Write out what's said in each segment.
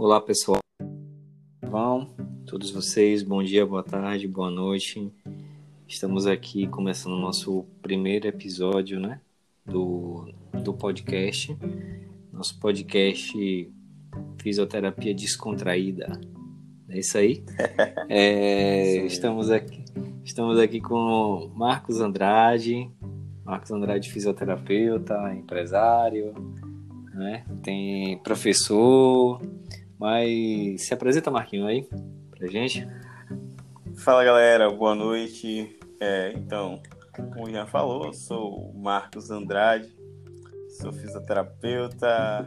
Olá, pessoal. Vão, todos vocês, bom dia, boa tarde, boa noite. Estamos aqui começando o nosso primeiro episódio, né, do, do podcast. Nosso podcast Fisioterapia Descontraída. É isso aí. É, estamos aqui, estamos aqui com Marcos Andrade, Marcos Andrade, fisioterapeuta, empresário, né? Tem professor, mas se apresenta, Marquinho, aí, pra gente. Fala, galera, boa noite. É, então, como já falou, sou Marcos Andrade, sou fisioterapeuta,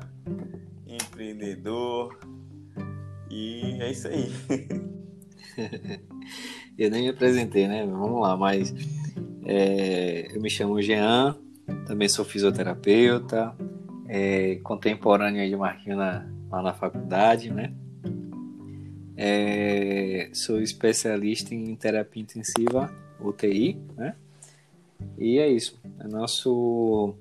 empreendedor, e é isso aí. Eu nem me apresentei, né? Vamos lá, mas é, eu me chamo Jean, também sou fisioterapeuta, é, contemporâneo de Marquinhos na, lá na faculdade, né? É, sou especialista em terapia intensiva, UTI, né? E é isso. É nosso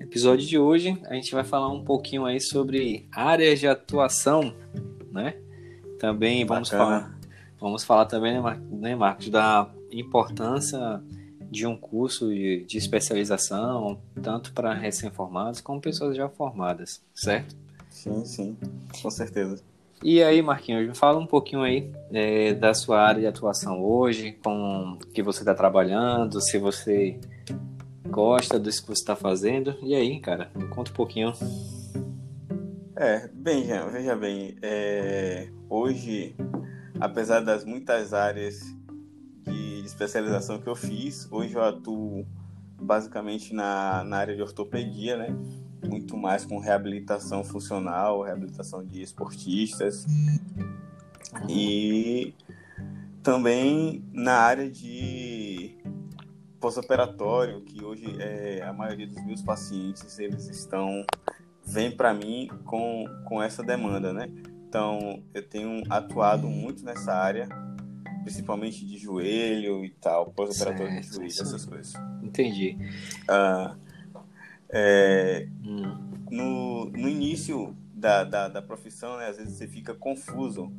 episódio de hoje. A gente vai falar um pouquinho aí sobre áreas de atuação, né? Também vamos falar, vamos falar também, né, Marcos, da importância de um curso de, de especialização, tanto para recém-formados como pessoas já formadas, certo? Sim, sim, com certeza. E aí, Marquinhos, fala um pouquinho aí é, da sua área de atuação hoje, com que você está trabalhando, se você gosta do que você está fazendo. E aí, cara, me conta um pouquinho. É, bem, Jean, veja bem, é, hoje, apesar das muitas áreas de especialização que eu fiz. Hoje eu atuo basicamente na, na área de ortopedia, né? Muito mais com reabilitação funcional, reabilitação de esportistas. E também na área de pós-operatório, que hoje é, a maioria dos meus pacientes eles estão vem para mim com, com essa demanda, né? Então eu tenho atuado muito nessa área principalmente de joelho e tal, pós-operatório de joelho, essas coisas. Entendi. Ah, é, no, no início da, da, da, profissão, né, às vezes você fica confuso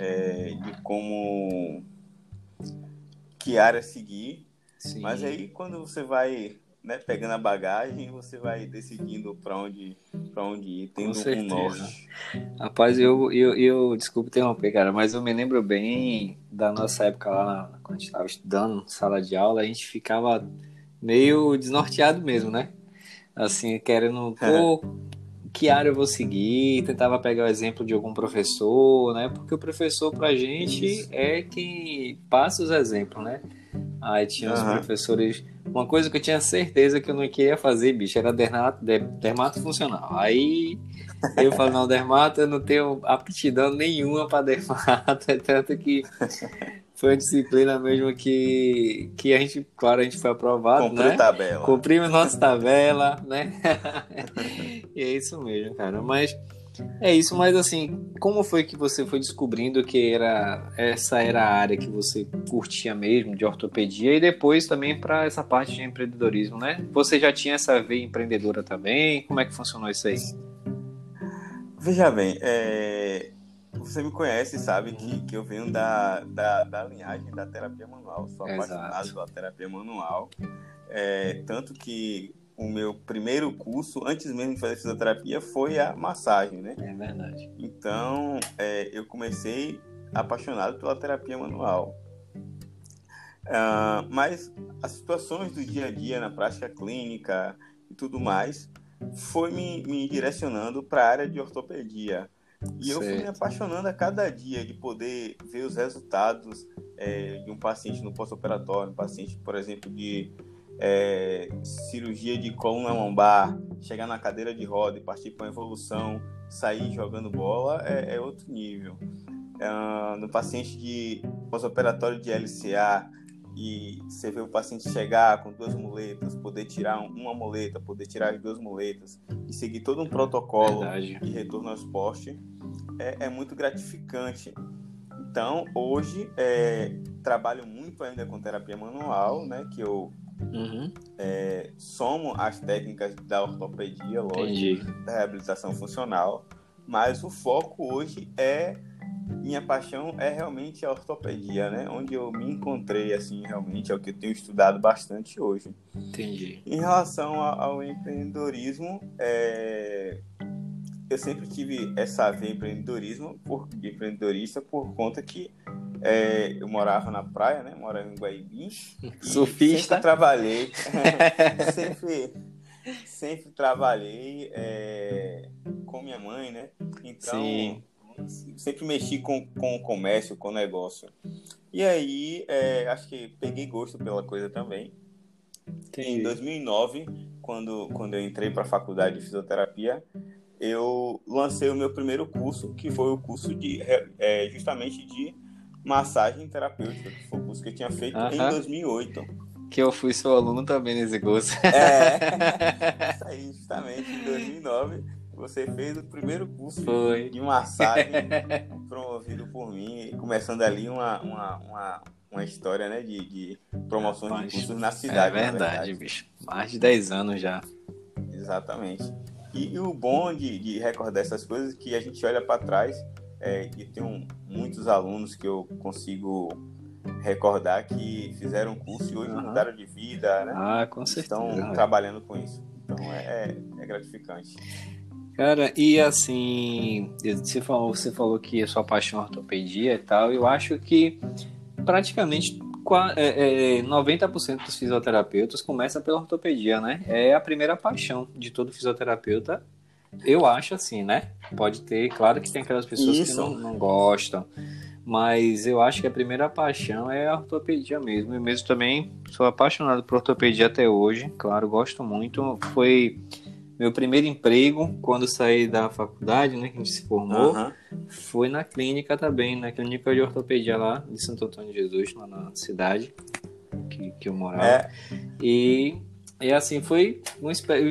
é, de como que área seguir, Sim. mas aí quando você vai né, pegando a bagagem, você vai decidindo para onde, pra onde ir, tendo um norte. Rapaz, eu, eu, eu, desculpa interromper, cara, mas eu me lembro bem da nossa época lá, quando a gente estava estudando, sala de aula, a gente ficava meio desnorteado mesmo, né? Assim, querendo, pô, que área eu vou seguir, tentava pegar o exemplo de algum professor, né? Porque o professor pra gente Isso. é quem passa os exemplos, né? Aí tinha uhum. os professores uma coisa que eu tinha certeza que eu não queria fazer, bicho, era dermato, dermato funcional. Aí eu falo, não, dermato eu não tenho aptidão nenhuma para dermato, é tanto que foi uma disciplina mesmo que, que a gente, claro, a gente foi aprovado, Cumpri né? tabela. Cumprimos nossa tabela, né? e é isso mesmo, cara. Mas é isso, mas assim, como foi que você foi descobrindo que era essa era a área que você curtia mesmo de ortopedia e depois também para essa parte de empreendedorismo, né? Você já tinha essa veia empreendedora também? Como é que funcionou isso aí? Veja bem, é... você me conhece, sabe que, que eu venho da, da, da linhagem da terapia manual, sou apaixonado Exato. pela terapia manual, é... tanto que o meu primeiro curso, antes mesmo de fazer fisioterapia, foi a massagem, né? É verdade. Então, é, eu comecei apaixonado pela terapia manual. Uh, mas as situações do dia a dia na prática clínica e tudo mais foi me, me direcionando para a área de ortopedia. E certo. eu fui me apaixonando a cada dia de poder ver os resultados é, de um paciente no pós-operatório, um paciente, por exemplo, de é, cirurgia de coluna lombar, chegar na cadeira de roda e partir para uma evolução, sair jogando bola é, é outro nível. É, no paciente de pós-operatório de LCA, e você vê o paciente chegar com duas muletas, poder tirar uma muleta, poder tirar as duas muletas e seguir todo um protocolo Verdade. de retorno ao esporte, é, é muito gratificante. Então, hoje, é, trabalho muito ainda com terapia manual, né, que eu Uhum. É, somo as técnicas da ortopedia, lógico, da reabilitação funcional, mas o foco hoje é minha paixão é realmente a ortopedia, né? Onde eu me encontrei, assim, realmente é o que eu tenho estudado bastante hoje. Entendi. Em relação ao empreendedorismo, é... eu sempre tive essa veia empreendedorismo, por, de empreendedorista, por conta que é, eu morava na praia, né? Morava em Guaibim. Surfista. Sempre trabalhei. sempre, sempre trabalhei é, com minha mãe, né? Então, Sim. Sempre mexi com, com o comércio, com o negócio. E aí, é, acho que peguei gosto pela coisa também. Entendi. Em 2009, quando, quando eu entrei para a faculdade de fisioterapia, eu lancei o meu primeiro curso, que foi o curso de é, justamente de massagem terapêutica, que foi o curso que eu tinha feito uh -huh. em 2008. Que eu fui seu aluno também nesse curso. É, isso aí, justamente, em 2009, você fez o primeiro curso foi. de massagem promovido por mim, começando ali uma, uma, uma, uma história né, de, de promoções de cursos na cidade. É verdade, verdade, bicho. Mais de 10 anos já. Exatamente. E, e o bom de, de recordar essas coisas é que a gente olha para trás é, e tem muitos alunos que eu consigo recordar que fizeram curso e hoje uhum. mudaram de vida, né? Ah, com certeza. Estão trabalhando com isso. Então é, é, é gratificante. Cara, e assim, você falou, você falou que a sua paixão é ortopedia e tal, eu acho que praticamente é, é, 90% dos fisioterapeutas começa pela ortopedia, né? É a primeira paixão de todo fisioterapeuta eu acho assim, né? Pode ter, claro que tem aquelas pessoas Isso. que não, não gostam, mas eu acho que a primeira paixão é a ortopedia mesmo. Eu mesmo também sou apaixonado por ortopedia até hoje, claro, gosto muito. Foi meu primeiro emprego quando saí da faculdade, né, que a gente se formou, uhum. foi na clínica também, na clínica de ortopedia lá de Santo Antônio de Jesus, lá na cidade que, que eu morava. É. E e assim, foi. Um,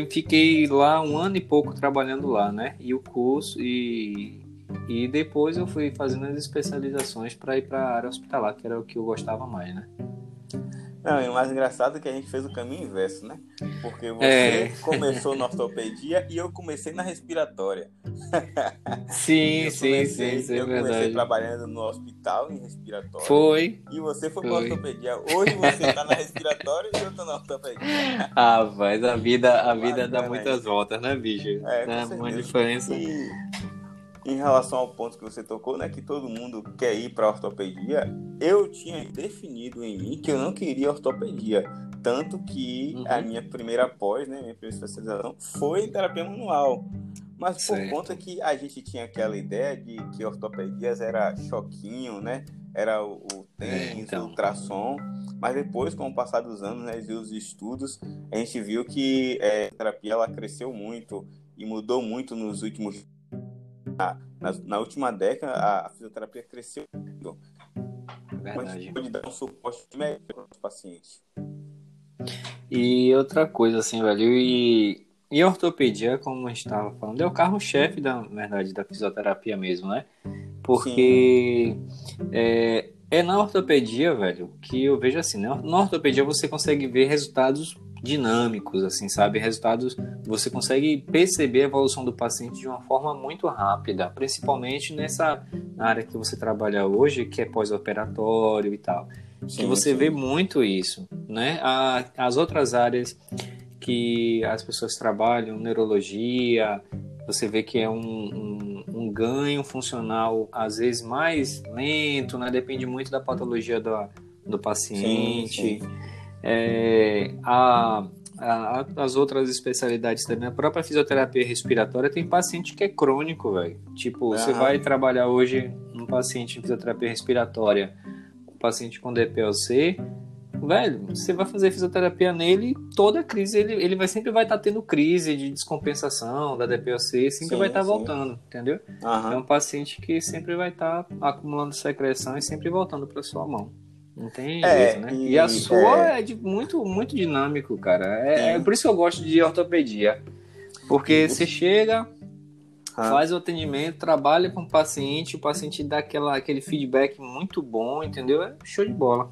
fiquei lá um ano e pouco trabalhando lá, né? E o curso, e, e depois eu fui fazendo as especializações para ir para a área hospitalar, que era o que eu gostava mais, né? Não, e o mais engraçado é que a gente fez o caminho inverso, né? Porque você é. começou na ortopedia e eu comecei na respiratória. Sim, sim, sim, sim, é Eu comecei trabalhando no hospital em respiratória. Foi. E você foi, foi. para ortopedia. Hoje você está na respiratória e eu estou na ortopedia. Ah, mas a vida, a vida dá muitas voltas, né, bicho? É, é uma diferença. E em relação ao ponto que você tocou, né, que todo mundo quer ir para ortopedia, eu tinha definido em mim que eu não queria ortopedia, tanto que uhum. a minha primeira pós, né, minha primeira especialização foi em terapia manual. Mas por certo. conta que a gente tinha aquela ideia de que ortopedias era choquinho, né? Era o, o tênis, é, então. o ultrassom. Mas depois, com o passar dos anos né, e os estudos, a gente viu que é, a terapia ela cresceu muito e mudou muito nos últimos na, na, última década, a, a fisioterapia cresceu. Verdade. Pode dar um suporte melhor para os pacientes. E outra coisa, assim, velho, e, e a ortopedia, como a gente estava falando, é o carro-chefe, da verdade, da fisioterapia mesmo, né? Porque é, é, na ortopedia, velho, que eu vejo assim, né? Na ortopedia você consegue ver resultados dinâmicos, assim, sabe? Resultados, você consegue perceber a evolução do paciente de uma forma muito rápida, principalmente nessa área que você trabalha hoje, que é pós-operatório e tal. Sim, que você sim. vê muito isso, né? as outras áreas que as pessoas trabalham, neurologia, você vê que é um, um, um, ganho funcional às vezes mais lento, né? Depende muito da patologia do, do paciente. Sim, sim. É, a, a, as outras especialidades também, a própria fisioterapia respiratória tem paciente que é crônico, velho. Tipo, você vai trabalhar hoje um paciente em fisioterapia respiratória, um paciente com DPLC, velho, você vai fazer fisioterapia nele, toda crise, ele, ele vai sempre vai estar tá tendo crise de descompensação da DPLC, sempre sim, vai estar tá voltando, entendeu? Uhum. É um paciente que sempre vai estar tá acumulando secreção e sempre voltando para sua mão. Não tem é, jeito, né? E, e a sua é, é de, muito, muito dinâmico, cara. É, é, por isso que eu gosto de ortopedia. Porque você chega, ah. faz o atendimento, trabalha com o paciente, o paciente dá aquela, aquele feedback muito bom, entendeu? É show de bola.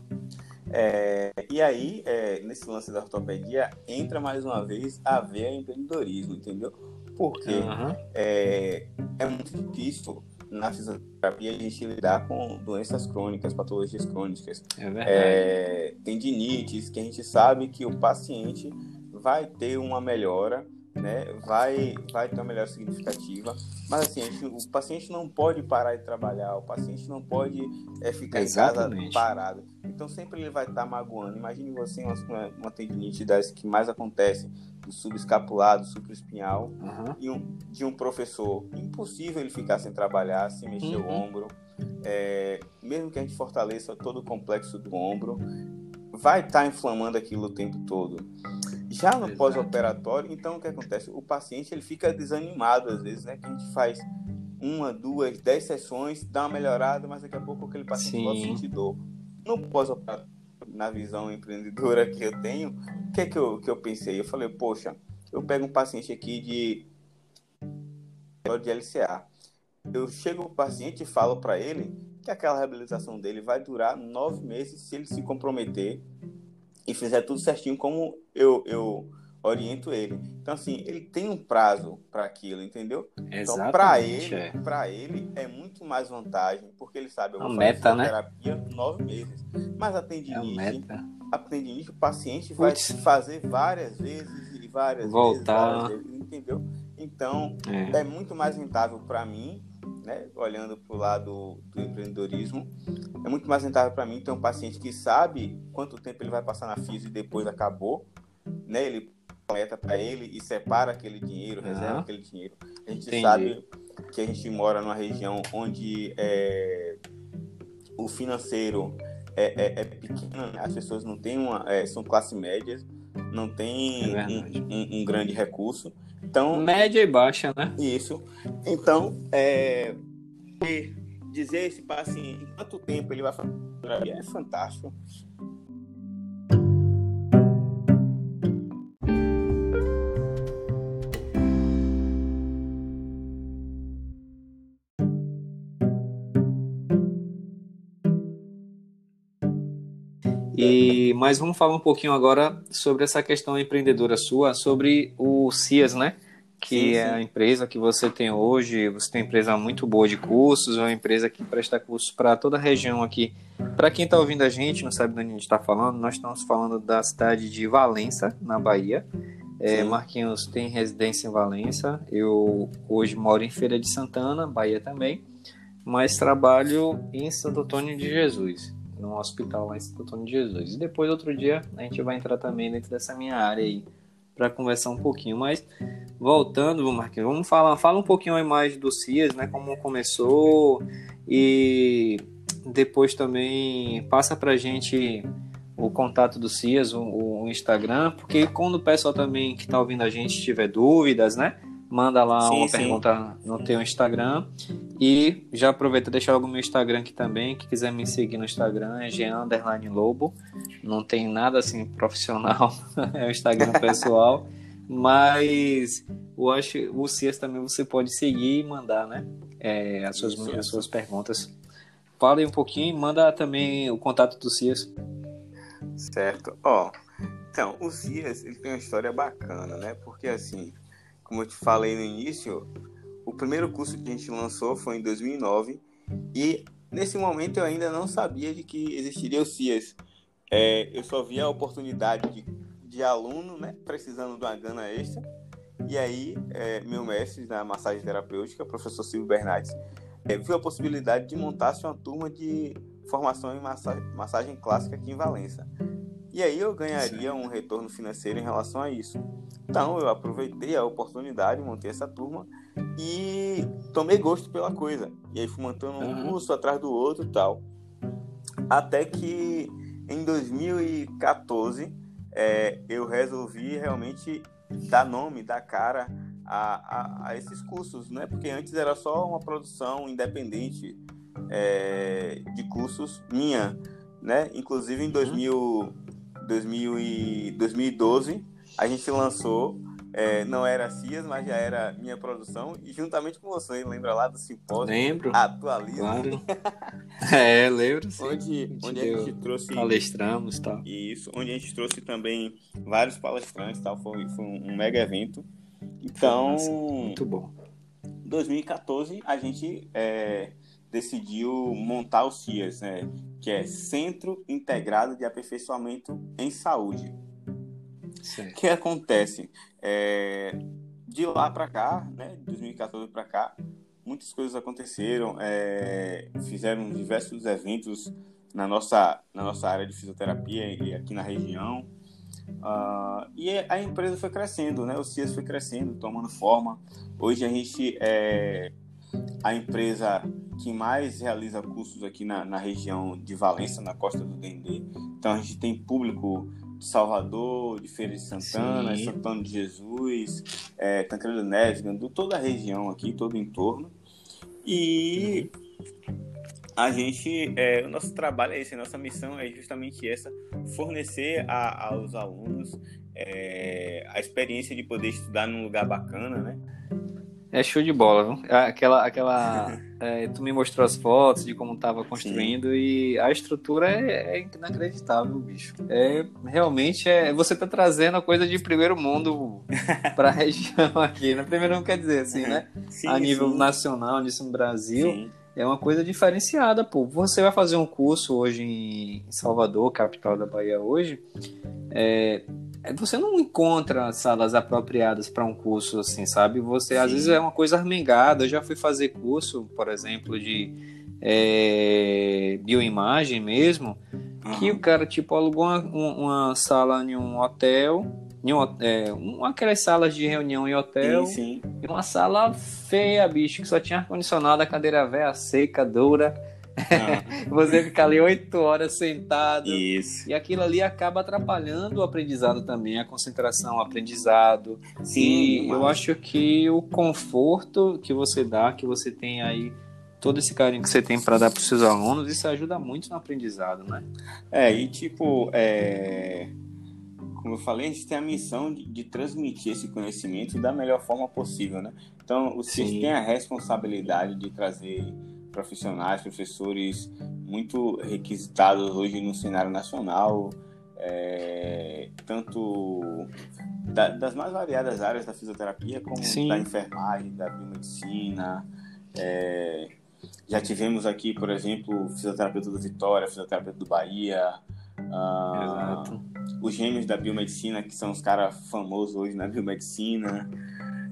É, e aí, é, nesse lance da ortopedia, entra mais uma vez a ver empreendedorismo, entendeu? Porque uhum. é, é muito difícil na fisioterapia a gente lidar com doenças crônicas, patologias crônicas. É. É, tendinites, que a gente sabe que o paciente vai ter uma melhora né, vai, vai ter uma melhora significativa. Mas assim, gente, o paciente não pode parar de trabalhar, o paciente não pode é, ficar Exatamente. em casa parado. Então sempre ele vai estar magoando. Imagine você uma, uma tendinite das que mais acontece do subescapular, do supraespinhal, uhum. e um, de um professor. Impossível ele ficar sem trabalhar, sem mexer uhum. o ombro. É, mesmo que a gente fortaleça todo o complexo do ombro, vai estar inflamando aquilo o tempo todo. Já no pós-operatório, então o que acontece? O paciente ele fica desanimado às vezes, né? Que a gente faz uma, duas, dez sessões, dá uma melhorada, mas daqui a pouco aquele paciente pode sentir dor. No pós-operatório, na visão empreendedora que eu tenho, o que é que eu, que eu pensei? Eu falei, poxa, eu pego um paciente aqui de, de LCA. Eu chego o paciente e falo para ele que aquela reabilitação dele vai durar nove meses se ele se comprometer e fizer tudo certinho como eu, eu oriento ele. Então, assim, ele tem um prazo para aquilo, entendeu? Exatamente, então, para ele, é. para ele é muito mais vantagem, porque ele sabe, eu vou a fazer meta, né? terapia nove meses. Mas a tendinite, é a, a tendinite, o paciente vai fazer várias vezes e várias Voltar. vezes, várias vezes, entendeu? Então, é, é muito mais rentável para mim né, olhando para o lado do empreendedorismo, é muito mais rentável para mim ter um paciente que sabe quanto tempo ele vai passar na FIS e depois acabou, né, ele coleta para ele e separa aquele dinheiro, reserva aquele dinheiro. A gente Entendi. sabe que a gente mora numa região onde é, o financeiro é, é, é pequeno, né? as pessoas não têm uma, é, são classe médias, não tem é um, um, um grande recurso. Então, Média e baixa, né? Isso. Então, é, dizer esse paciente em quanto tempo ele vai fazer é fantástico. Mas vamos falar um pouquinho agora sobre essa questão empreendedora sua, sobre o CIAS, né? Que sim, sim. é a empresa que você tem hoje. Você tem uma empresa muito boa de cursos, é uma empresa que presta cursos para toda a região aqui. Para quem está ouvindo a gente, não sabe de onde a gente está falando, nós estamos falando da cidade de Valença, na Bahia. É, Marquinhos tem residência em Valença. Eu hoje moro em Feira de Santana, Bahia também, mas trabalho em Santo Antônio de Jesus num hospital lá em Santo Antônio de Jesus. E depois, outro dia, a gente vai entrar também dentro dessa minha área aí para conversar um pouquinho. Mas, voltando, Marquinhos, vamos falar, fala um pouquinho aí mais do CIAS, né? Como começou e depois também passa para gente o contato do CIAS, o, o, Instagram, porque quando o pessoal também que está ouvindo a gente tiver dúvidas, né? manda lá sim, uma sim. pergunta no teu Instagram. E já aproveita e deixar o meu Instagram aqui também. Que quiser me seguir no Instagram é Jean Lobo. Não tem nada assim profissional, é o Instagram pessoal. Mas eu acho o Cias também você pode seguir e mandar, né? É, as, suas, as suas perguntas. Fala aí um pouquinho, manda também o contato do Cias. Certo. Ó, então, o Cias ele tem uma história bacana, né? Porque assim, como eu te falei no início, o primeiro curso que a gente lançou foi em 2009 e nesse momento eu ainda não sabia de que existiria o CIAS. É, eu só via a oportunidade de, de aluno, né, precisando de uma gana extra. E aí, é, meu mestre na massagem terapêutica, professor Silvio Bernardes, é, viu a possibilidade de montar-se uma turma de formação em massagem, massagem clássica aqui em Valença. E aí eu ganharia um retorno financeiro em relação a isso. Então eu aproveitei a oportunidade, montei essa turma e tomei gosto pela coisa. E aí fui montando um curso atrás do outro e tal. Até que em 2014 é, eu resolvi realmente dar nome, dar cara a, a, a, esses cursos, né? Porque antes era só uma produção independente é, de cursos minha, né? Inclusive em 2000, 2000 e 2012 a gente lançou é, não era CIAS, mas já era minha produção, e juntamente com você, lembra lá do simpósio? Lembro. Atualiza. Claro. é, lembro. Sim. Onde, onde a gente trouxe. Palestramos e tal. Isso, onde a gente trouxe também vários palestrantes tal. Foi, foi um mega evento. Então. Nossa, muito bom. 2014 a gente é, decidiu montar o CIAS, né? Que é Centro Integrado de Aperfeiçoamento em Saúde. O que acontece? É, de lá para cá, né, de 2014 para cá, muitas coisas aconteceram, é, fizeram diversos eventos na nossa, na nossa área de fisioterapia e aqui na região. Uh, e a empresa foi crescendo, né? O CIAS foi crescendo, tomando forma. Hoje a gente é a empresa que mais realiza cursos aqui na, na região de Valença, na costa do Dendê. Então a gente tem público Salvador, de Feira de Santana, Sim. Santana de Jesus, é, Tancredo Neves, de toda a região aqui, todo o entorno. E a gente, é, o nosso trabalho é esse, a nossa missão é justamente essa, fornecer a, aos alunos é, a experiência de poder estudar num lugar bacana, né? É show de bola, viu? É aquela, aquela, é, tu me mostrou as fotos de como estava construindo Sim. e a estrutura é, é, inacreditável, bicho. É realmente é, você tá trazendo a coisa de primeiro mundo para a região aqui, né? Primeiro mundo quer dizer assim, né? Sim, a nível sim. nacional, nisso no Brasil. Sim. É uma coisa diferenciada, pô. Você vai fazer um curso hoje em Salvador, capital da Bahia hoje, é, você não encontra salas apropriadas para um curso assim, sabe? Você Sim. às vezes é uma coisa armengada. Eu já fui fazer curso, por exemplo, de é, bioimagem mesmo, uhum. que o cara tipo alugou uma, uma sala em um hotel, em um, é, uma aquelas salas de reunião em hotel, sim, sim. e uma sala feia, bicho, que só tinha ar condicionado, a cadeira velha, seca, dura você fica ali oito horas sentado. Isso. E aquilo ali acaba atrapalhando o aprendizado também, a concentração, o aprendizado. Sim, e mas... eu acho que o conforto que você dá, que você tem aí todo esse carinho que você tem para dar para os seus alunos, isso ajuda muito no aprendizado, né? É, e tipo, é... como eu falei, a gente tem a missão de, de, transmitir esse conhecimento da melhor forma possível, né? Então, o CIS tem a responsabilidade de trazer profissionais, professores muito requisitados hoje no cenário nacional, é, tanto da, das mais variadas áreas da fisioterapia, como Sim. da enfermagem, da biomedicina. É, já tivemos aqui, por exemplo, fisioterapeuta do Vitória, fisioterapeuta do Bahia, ah, os gêmeos da biomedicina, que são os caras famosos hoje na biomedicina.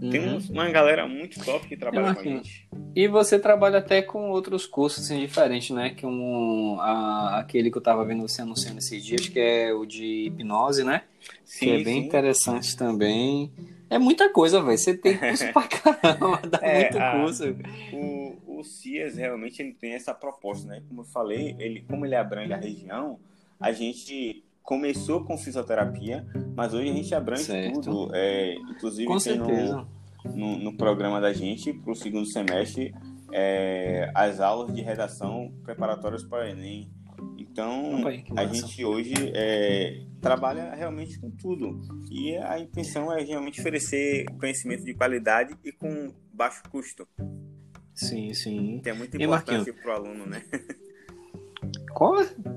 Tem uhum. uma galera muito top que trabalha com a gente. E você trabalha até com outros cursos assim, diferentes, né? Que um, a, aquele que eu tava vendo você anunciando esses dias, que é o de hipnose, né? Sim, que é bem sim. interessante também. É muita coisa, velho. Você tem curso pra caramba, dá é, muito a, curso. O, o CIAS realmente ele tem essa proposta, né? Como eu falei, ele, como ele abrange a região, a gente começou com fisioterapia, mas hoje a gente abrange certo. tudo. É, inclusive com certeza. No, no, no, programa da gente, para o segundo semestre, é, as aulas de redação preparatórias para o Enem. Então, Opa, a gente hoje é, trabalha realmente com tudo. E a intenção é realmente oferecer conhecimento de qualidade e com baixo custo. Sim, sim. Que é muito importante para o aluno, né?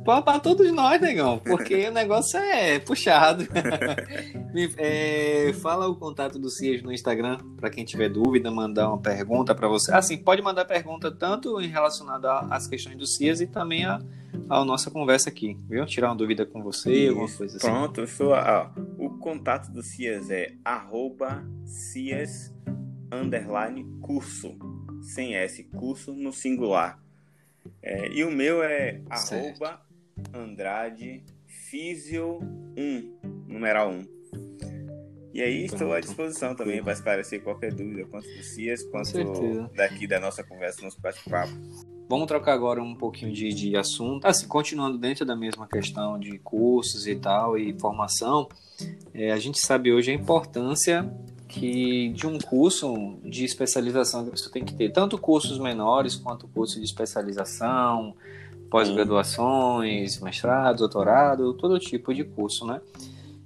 Para todos nós, negão, porque o negócio é puxado. é, fala o contato do CIES no Instagram, para quem tiver dúvida, mandar uma pergunta para você. Assim, pode mandar pergunta tanto em relacionada às questões do CIES e também a, a nossa conversa aqui, viu? Tirar uma dúvida com você, Isso. alguma coisa assim. Pronto, eu sou, ó, o contato do CIES é arroba CIES underline curso, sem S, curso no singular. É, e o meu é certo. arroba Andrade Físio 1, numeral 1. E aí estou à disposição também para esclarecer qualquer dúvida, quanto do CIAS, quanto daqui da nossa conversa, nosso bate-papo. Vamos trocar agora um pouquinho de, de assunto. Assim, continuando dentro da mesma questão de cursos e tal, e formação, é, a gente sabe hoje a importância que de um curso de especialização que você tem que ter, tanto cursos menores quanto curso de especialização, pós-graduações, mestrado, doutorado, todo tipo de curso, né?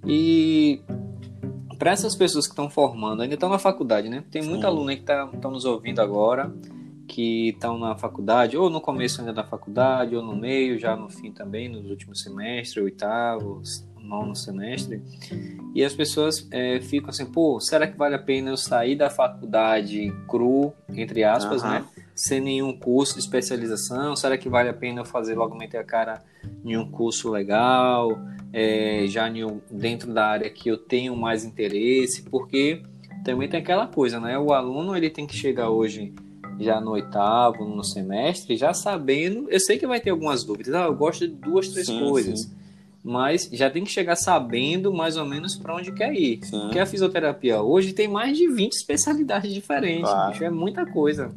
E para essas pessoas que estão formando, ainda estão na faculdade, né? Tem muita aluna que estão tá, nos ouvindo agora, que estão na faculdade, ou no começo ainda da faculdade, ou no meio, já no fim também, nos últimos semestres, oitavo, nono semestre. E as pessoas é, ficam assim, pô, será que vale a pena eu sair da faculdade cru, entre aspas, uhum. né? Sem nenhum curso de especialização? Será que vale a pena eu fazer logo meter a cara em um curso legal, é, já um, dentro da área que eu tenho mais interesse? Porque também tem aquela coisa, né? O aluno ele tem que chegar hoje já no oitavo, no semestre, já sabendo. Eu sei que vai ter algumas dúvidas. Ah, eu gosto de duas, três sim, coisas. Sim mas já tem que chegar sabendo mais ou menos para onde quer ir. Sim. Porque a fisioterapia hoje tem mais de 20 especialidades diferentes, claro. bicho, é muita coisa.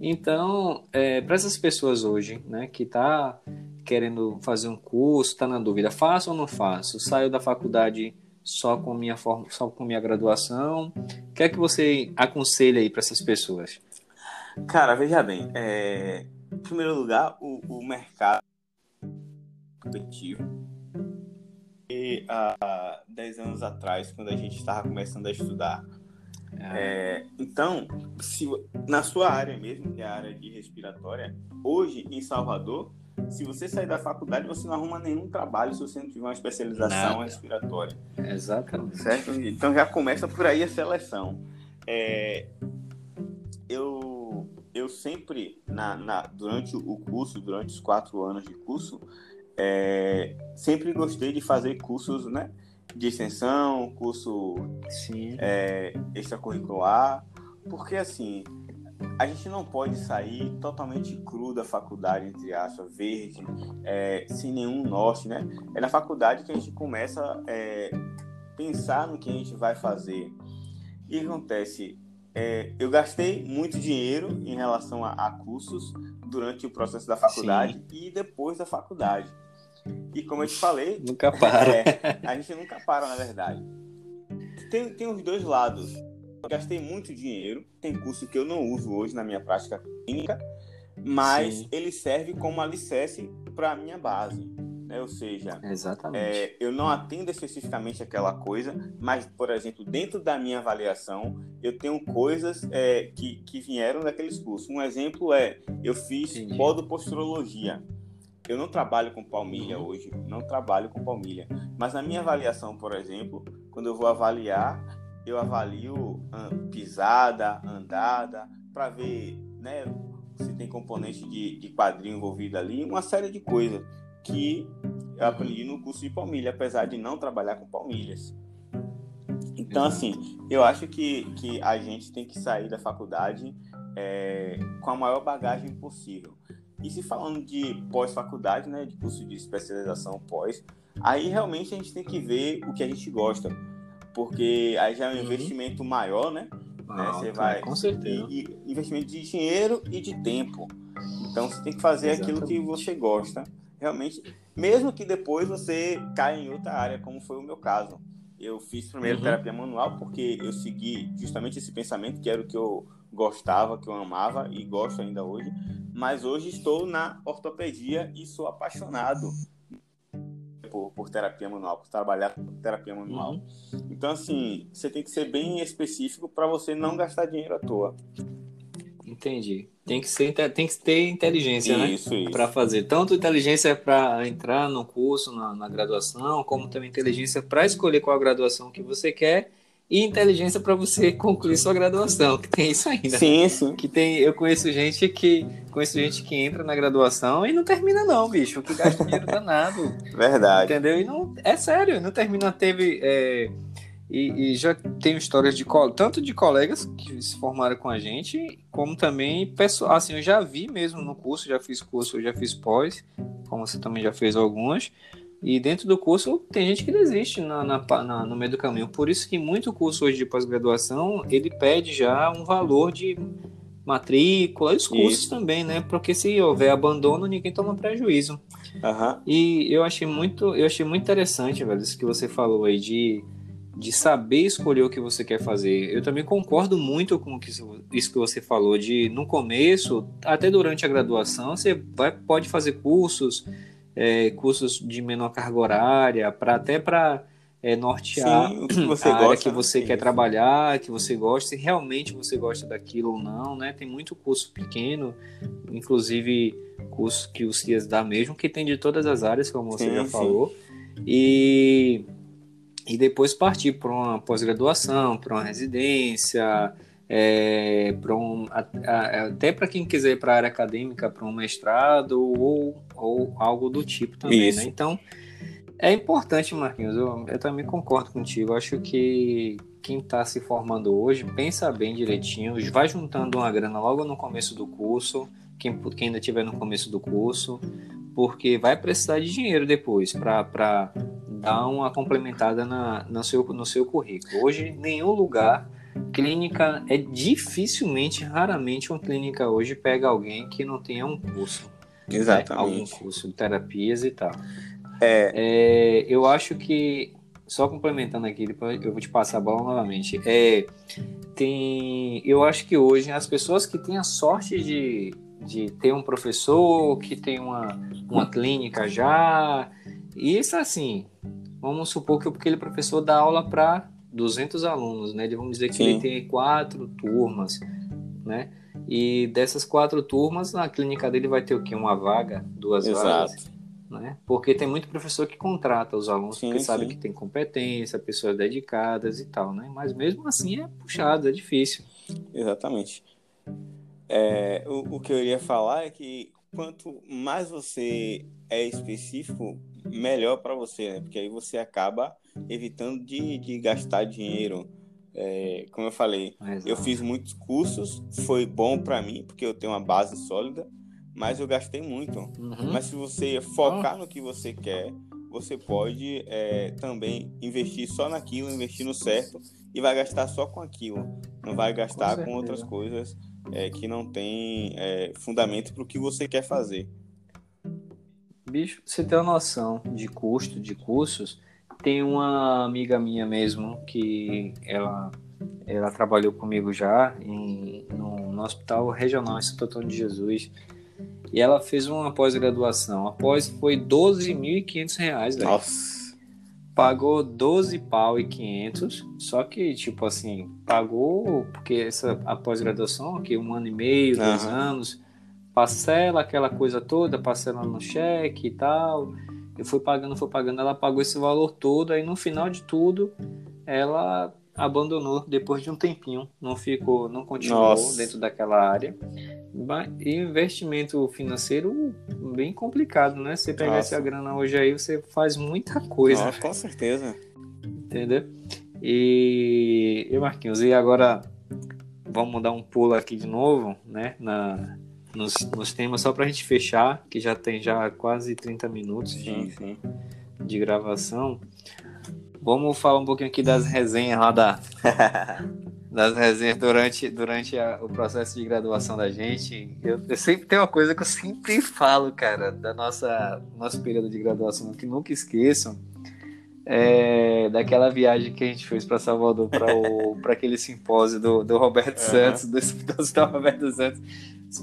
Então, é, para essas pessoas hoje, né, que tá querendo fazer um curso, está na dúvida, faço ou não faço? Saio da faculdade só com minha forma, só com minha graduação? O que é que você aconselha aí para essas pessoas? Cara, veja bem, é... em primeiro lugar, o, o mercado competitivo e há 10 anos atrás, quando a gente estava começando a estudar. É. é, então, se, na sua área mesmo, que é a área de respiratória, hoje em Salvador, se você sair da faculdade, você não arruma nenhum trabalho se você não tiver uma especialização Nada. respiratória. Exatamente. Certo? Então já começa por aí a seleção. É, eu, eu sempre, na, na, durante o curso, durante os quatro anos de curso, é, sempre gostei de fazer cursos, né? De extensão, curso é, extracurricular, porque assim, a gente não pode sair totalmente cru da faculdade, entre aspas, verde, é, sem nenhum norte, né? É na faculdade que a gente começa a é, pensar no que a gente vai fazer. E acontece, é, eu gastei muito dinheiro em relação a, a, cursos durante o processo da faculdade Sim. e depois da faculdade. E como eu te falei. Nunca para. É, a gente nunca para, na verdade. Tem, tem os dois lados. Eu gastei muito dinheiro. Tem curso que eu não uso hoje na minha prática clínica, mas Sim. ele serve como alicerce para a minha base. Né? Ou seja, é, eu não atendo especificamente aquela coisa, mas, por exemplo, dentro da minha avaliação, eu tenho coisas é, que, que vieram daqueles cursos. Um exemplo é: eu fiz podoposturologia. Eu não trabalho com palmilha uhum. hoje, não trabalho com palmilha. Mas na minha avaliação, por exemplo, quando eu vou avaliar, eu avalio pisada, andada, para ver né, se tem componente de, de quadril envolvido ali, uma série de coisas que eu aprendi no curso de palmilha, apesar de não trabalhar com palmilhas. Então, assim, eu acho que, que a gente tem que sair da faculdade é, com a maior bagagem possível. E se falando de pós-faculdade, né, de curso de especialização pós, aí realmente a gente tem que ver o que a gente gosta, porque aí já é um uhum. investimento maior, né? Ah, né? Você vai com certeza. E, e, investimento de dinheiro e de tempo. Então você tem que fazer Exatamente. aquilo que você gosta, realmente, mesmo que depois você caia em outra área, como foi o meu caso. Eu fiz primeiro uhum. terapia manual porque eu segui justamente esse pensamento que era o que eu gostava, que eu amava e gosto ainda hoje mas hoje estou na ortopedia e sou apaixonado por, por terapia manual, por trabalhar com terapia manual. Uhum. Então, assim, você tem que ser bem específico para você não gastar dinheiro à toa. Entendi. Tem que, ser, tem que ter inteligência, isso, né? Para fazer. Tanto inteligência para entrar no curso, na, na graduação, como também inteligência para escolher qual a graduação que você quer e inteligência para você concluir sua graduação, que tem isso ainda. Sim, sim. Que tem, eu conheço gente que conheço gente que entra na graduação e não termina não, bicho, que gasta dinheiro danado. Verdade. Entendeu? E não é sério, não termina teve é, e, e, já tenho histórias de tanto de colegas que se formaram com a gente, como também pessoal, assim, eu já vi mesmo no curso, já fiz curso, já fiz pós, como você também já fez algumas e dentro do curso tem gente que desiste na, na, na, no meio do caminho. Por isso que muito curso hoje de pós-graduação, ele pede já um valor de matrícula e os cursos isso. também, né? Porque se houver abandono, ninguém toma prejuízo. Uhum. E eu achei muito, eu achei muito interessante, velho, isso que você falou aí de, de saber escolher o que você quer fazer. Eu também concordo muito com isso que você falou de no começo, até durante a graduação, você vai, pode fazer cursos é, cursos de menor carga horária, para até para é, nortear Sim, que você a gosta, área que né? você quer trabalhar, que você gosta, se realmente você gosta daquilo ou não, né? Tem muito curso pequeno, inclusive curso que o CIAS dá mesmo, que tem de todas as áreas, como você Sim, já sim. falou. E, e depois partir para uma pós-graduação, para uma residência, é, para um, até para quem quiser ir para a área acadêmica, para um mestrado ou, ou algo do tipo também, né? Então, é importante, Marquinhos, eu, eu também concordo contigo. Eu acho que quem está se formando hoje, pensa bem direitinho, vai juntando uma grana logo no começo do curso, quem, quem ainda estiver no começo do curso, porque vai precisar de dinheiro depois para dar uma complementada na, no, seu, no seu currículo. Hoje, nenhum lugar, clínica é dificilmente, raramente, uma clínica hoje pega alguém que não tenha um curso. né? Algum Exatamente. curso de terapias e tal. É, É, eu acho que, só complementando aqui, depois eu vou te passar a bola novamente. É, tem, eu acho que hoje as pessoas que têm a sorte de, de ter um professor, que tem uma, uma clínica já, isso assim, vamos supor que aquele professor dá aula para 200 alunos, né? Vamos dizer que Sim. ele tem quatro turmas, né? E dessas quatro turmas, na clínica dele vai ter o quê? Uma vaga, duas vagas exato. né? Porque tem muito professor que contrata os alunos Sim, porque sabe sim. que tem competência, pessoas dedicadas e tal, né? Mas mesmo assim é puxado, é difícil. Exatamente. É, o, o que eu iria falar é que quanto mais você é específico, melhor para você, né? Porque aí você acaba evitando de, de gastar dinheiro. É, como eu falei, eu fiz muitos cursos, foi bom para mim, porque eu tenho uma base sólida, mas eu gastei muito. uhum, Mas se você focar no que você quer, você pode é, também investir só naquilo, investir no certo e vai gastar só com aquilo. Não vai gastar com, certeza. outras coisas é, que não tem é, fundamento para o que você quer fazer. Bicho, você ter uma noção de custo de cursos, tem uma amiga minha mesmo que ela, ela trabalhou comigo já em, no, no Hospital Regional em Santo Antônio de Jesus. E ela fez uma pós-graduação. A pós foi 12.500 reais, velho. Nossa, pagou 12 pau e 500, só que, tipo assim, pagou, porque essa a pós-graduação, aqui um ano e meio, dois Aham. anos, parcela aquela coisa toda, parcela no cheque e tal, eu fui pagando, fui pagando, ela pagou esse valor todo, aí no final de tudo, ela abandonou depois de um tempinho, não ficou, não continuou Nossa. dentro daquela área. E investimento financeiro bem complicado, né? Você pegar essa grana hoje aí, você faz muita coisa, Nossa, com certeza. entendeu? E, e Marquinhos, e agora vamos dar um pulo aqui de novo, né? Na, nos, nos temas, só pra gente fechar, que já tem já quase 30 minutos Sim, de, sim. de gravação. Vamos falar um pouquinho aqui das resenhas lá da, das resenhas durante, durante a- o processo de graduação da gente. Eu, eu sempre tem uma coisa que eu sempre falo, cara, da nossa nosso período de graduação, que nunca esqueçam. É, daquela viagem que a gente fez para Salvador para aquele simpósio do, do Roberto Aham. Santos, do, do Hospital Roberto Santos.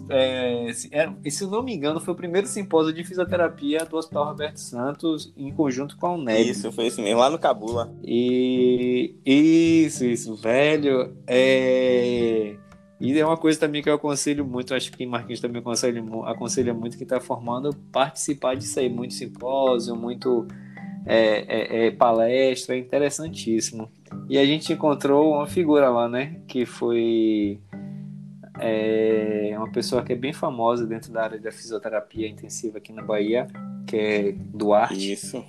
É, se, era- e se não me engano, foi o primeiro simpósio de fisioterapia do Hospital Roberto Santos em conjunto com a UNEB. Isso, foi isso mesmo, lá no Cabula. E isso, isso, velho. É... E é uma coisa também que eu aconselho muito, acho que Marquinhos também aconselha, aconselha muito quem está formando participar disso aí, muito simpósio, muito é, é, é, palestra, é interessantíssimo. E a gente encontrou uma figura lá, né? Que foi é, uma pessoa que é bem famosa dentro da área da fisioterapia intensiva aqui na Bahia, que é Duarte Isso.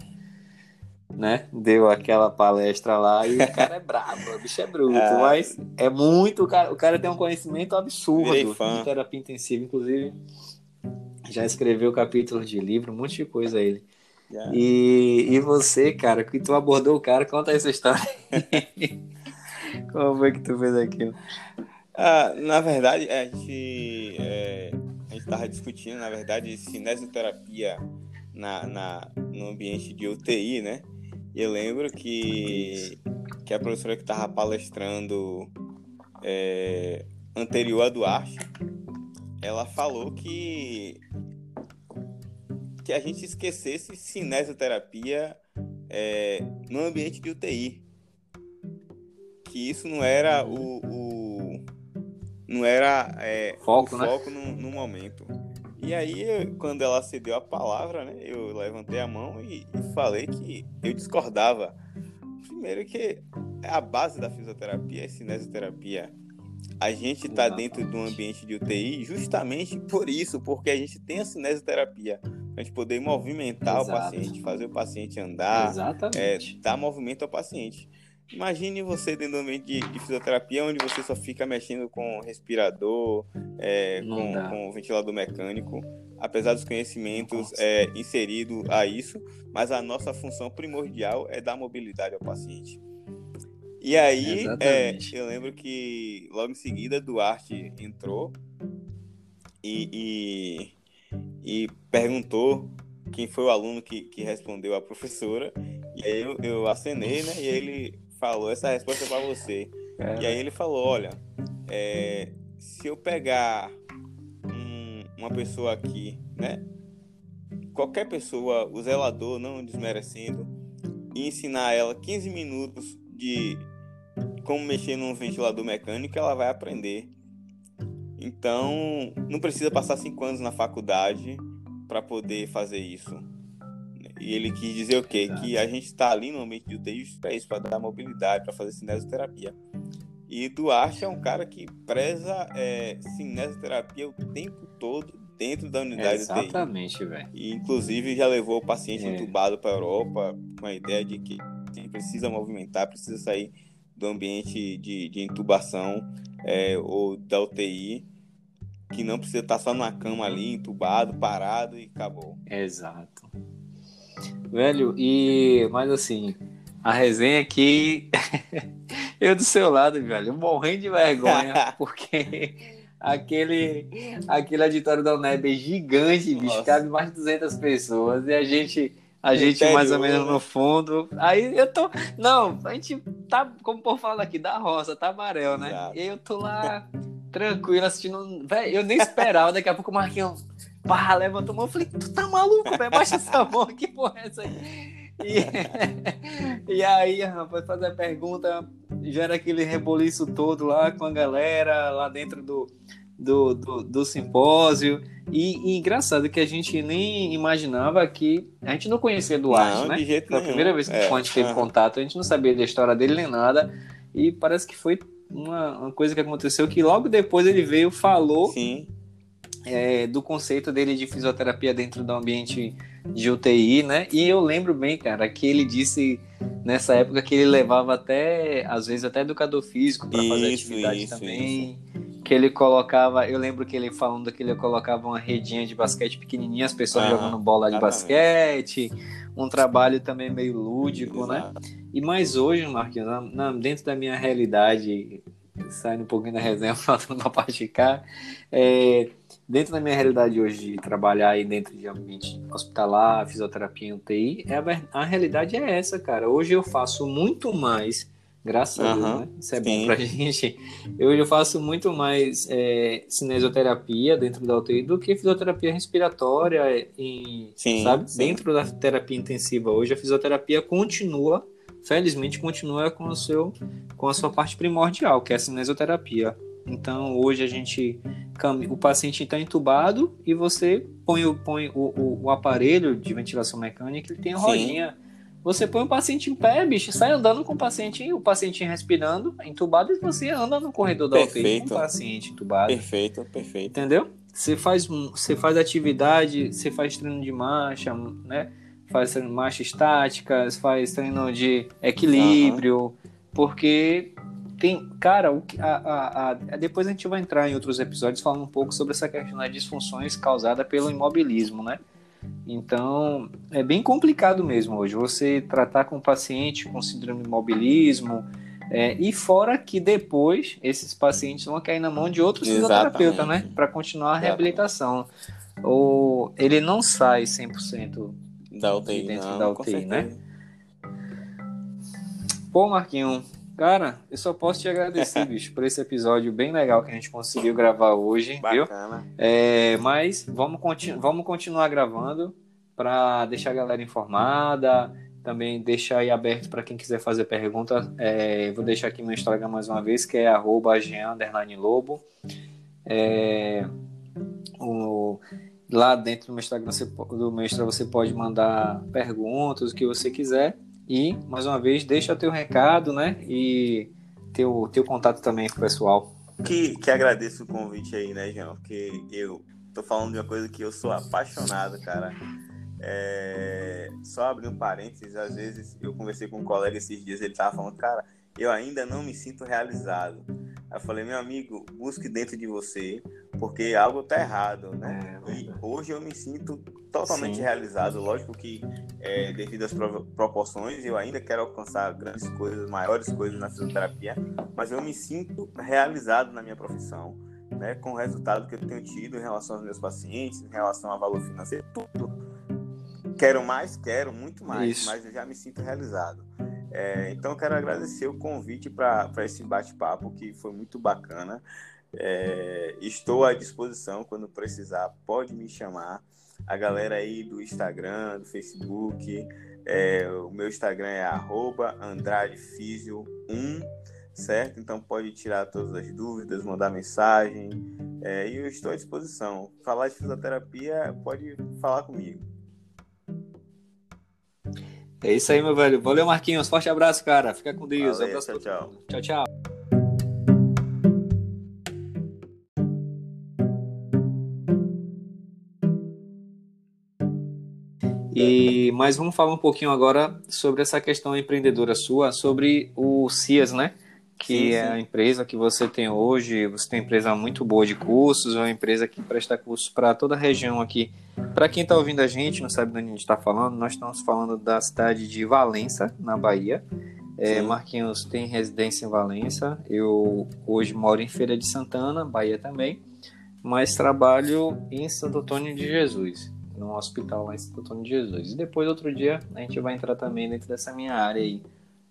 né? Deu aquela palestra lá e o cara é brabo, o bicho é bruto, Ah. mas é muito. O cara, o cara tem um conhecimento absurdo de terapia intensiva, inclusive. Já escreveu capítulos de livro, um monte de coisa ele. E, e você, cara, que tu abordou o cara, conta essa história. Como foi que tu fez aquilo? Ah, na verdade, a gente é, a gente estava discutindo, na verdade, cinesioterapia na, na, no ambiente de UTI, né? E eu lembro que, que a professora que estava palestrando é, anterior a Duarte, ela falou que que a gente esquecesse cinesioterapia é, no ambiente de UTI. Que isso não era o. o não era é, foco, o né? foco no, no momento. E aí, quando ela cedeu a palavra, né, eu levantei a mão e, e falei que eu discordava. Primeiro que a base da fisioterapia é cinesioterapia. A gente está dentro de um ambiente de UTI justamente por isso, porque a gente tem a cinesioterapia. A gente poder movimentar Exato. o paciente, fazer o paciente andar, é, dar movimento ao paciente. Imagine você dentro do ambiente de, de, fisioterapia, onde você só fica mexendo com respirador, é, com, com, ventilador mecânico, apesar dos conhecimentos é, inseridos a isso, mas a nossa função primordial é dar mobilidade ao paciente. E aí, é, eu lembro que logo em seguida Duarte entrou e, e, e perguntou quem foi o aluno que, que respondeu a professora. E aí eu, eu acenei, né? E ele falou, essa resposta é para você. É. E aí ele falou, olha, é, se eu pegar um, uma pessoa aqui, né? Qualquer pessoa, o zelador, não desmerecendo, e ensinar ela 15 minutos de como mexer num ventilador mecânico, ela vai aprender. Então, não precisa passar cinco anos na faculdade para poder fazer isso. E ele quis dizer o quê? Que a gente está ali no ambiente de UTI para isso, para dar mobilidade, para fazer cinesioterapia. E Duarte é um cara que preza é, cinesioterapia o tempo todo dentro da unidade Exatamente, velho. E inclusive já levou o paciente é. entubado para a Europa com a ideia de que precisa movimentar, precisa sair do ambiente de, de intubação é, ou da UTI, que não precisa estar só na cama ali, entubado, parado e acabou. Exato. Velho, e mas assim, a resenha aqui, eu do seu lado, velho, morrendo de vergonha, porque aquele, aquele auditório da UNEB é gigante, bicho, Nossa. cabe mais de 200 pessoas, e a gente a gente mais ou menos no fundo. Aí eu tô. Não, a gente tá, como por fala aqui, da roça, tá amarelo, né? Exato. E eu tô lá, tranquilo, assistindo. Véi, eu nem esperava, daqui a pouco o Marquinhos. Pá, levantou a mão. Eu falei, tu tá maluco, velho? Baixa essa mão, que porra é essa aí? E, e aí, rapaz, fazer a pergunta, gera aquele reboliço todo lá com a galera, lá dentro do, do, do, do simpósio. E, e, engraçado que a gente nem imaginava que. A gente não conhecia Duarte, não, né? De jeito Foi a primeira vez que é, a gente teve contato, a gente não sabia da história dele nem nada. E parece que foi uma, uma coisa que aconteceu que logo depois ele veio, falou é, do conceito dele de fisioterapia dentro do ambiente de UTI, né? E eu lembro bem, cara, que ele disse nessa época que ele levava até, às vezes, até educador físico para fazer atividade isso, também. Isso que ele colocava, eu lembro que ele falando que ele colocava uma redinha de basquete pequenininha, as pessoas jogando bola de basquete, um trabalho também meio lúdico, né? Exato. né? E mais hoje, Marquinhos, na, dentro da minha realidade, saindo um pouquinho da resenha, falando para cá, é, dentro da minha realidade hoje de trabalhar aí dentro de ambiente hospitalar, fisioterapia em UTI, é a, a realidade é essa, cara. Hoje eu faço muito mais Graças a Deus, né? Isso é sim. bom pra gente. Eu, eu faço muito mais é, cinesioterapia dentro da UTI do que fisioterapia respiratória, e, sim, sabe? Sim. Dentro da terapia intensiva hoje, a fisioterapia continua, felizmente, continua com, o seu, com a sua parte primordial, que é a cinesioterapia. Então, hoje a gente. O paciente está entubado e você põe, o, põe o, o, o, aparelho de ventilação mecânica, ele tem a rodinha você põe o paciente em pé, bicho, sai andando com o paciente, o paciente respirando, entubado, e você anda no corredor da UTI com o paciente entubado. Perfeito, perfeito. Entendeu? Você faz, você faz atividade, você faz treino de marcha, né? Faz treino de marcha estática, faz treino de equilíbrio, uhum. porque tem, cara, o, a, a, a, depois a gente vai entrar em outros episódios falando um pouco sobre essa questão das disfunções causada pelo imobilismo, né? Então, é bem complicado mesmo hoje você tratar com um paciente com síndrome de imobilismo, é, e fora que depois esses pacientes vão cair na mão de outros fisioterapeutas, né? Para continuar a reabilitação. Ou ele não sai 100% da UTI, de dentro não, da UTI, né? Pô, Marquinho, cara, eu só posso te agradecer, bicho, por esse episódio bem legal que a gente conseguiu gravar hoje, Bacana. viu? É, mas vamos, continu vamos continuar gravando para deixar a galera informada, também deixar aí aberto para quem quiser fazer pergunta. É, vou deixar aqui meu Instagram mais uma vez, que é arroba lobo. É, o, lá dentro do meu Instagram você, do meu Instagram você pode mandar perguntas, o que você quiser. E, mais uma vez, deixa teu recado, né? E teu, teu contato também com o pessoal. Que, que agradeço o convite aí, né, João? Porque eu tô falando de uma coisa que eu sou apaixonado, cara. É... Só abrir um parênteses, às vezes eu conversei com um colega esses dias, ele tava falando, cara, eu ainda não me sinto realizado. Aí eu falei, meu amigo, busque dentro de você, porque algo tá errado, né? É, e hoje eu me sinto totalmente Sim. realizado. Lógico que, é, devido às proporções, eu ainda quero alcançar grandes coisas, maiores coisas na fisioterapia, mas eu me sinto realizado na minha profissão, né? Com o resultado que eu tenho tido em relação aos meus pacientes, em relação ao valor financeiro, tudo. Quero mais, quero muito mais, Isso. mas eu já me sinto realizado. É, então, quero agradecer o convite para esse bate-papo, que foi muito bacana. É, estou à disposição quando precisar, pode me chamar. A galera aí do Instagram, do Facebook, é, o meu Instagram é AndradeFísio1, certo? Então pode tirar todas as dúvidas, mandar mensagem. É, e eu estou à disposição. Falar de fisioterapia, pode falar comigo. É isso aí, meu velho. Valeu, Marquinhos. Forte abraço, cara. Fica com Deus. Valeu, tchau, tchau. Tchau, tchau. E, mas vamos falar um pouquinho agora sobre essa questão empreendedora sua, sobre o CIAS, né? Que sim, sim. é a empresa que você tem hoje. Você tem uma empresa muito boa de cursos, é uma empresa que presta cursos para toda a região aqui. Para quem está ouvindo a gente, não sabe de onde a gente está falando, nós estamos falando da cidade de Valença, na Bahia. É, Marquinhos tem residência em Valença. Eu hoje moro em Feira de Santana, Bahia também, mas trabalho em Santo Antônio de Jesus, num hospital lá em Santo Antônio de Jesus. E depois, outro dia, a gente vai entrar também dentro dessa minha área aí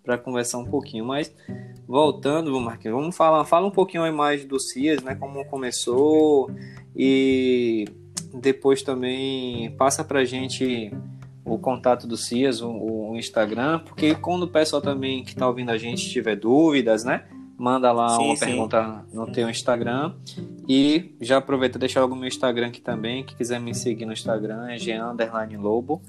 para conversar um pouquinho. Mas voltando, Marquinhos, vamos falar, fala um pouquinho aí mais do CIAS, né? Como começou e depois também passa para gente o contato do CIAS, o, o, Instagram, porque quando o pessoal também que está ouvindo a gente tiver dúvidas, né? Manda lá sim, uma sim. pergunta no teu Instagram. E já aproveita deixar logo o meu Instagram aqui também. Que quiser me seguir no Instagram é Jean Lobo.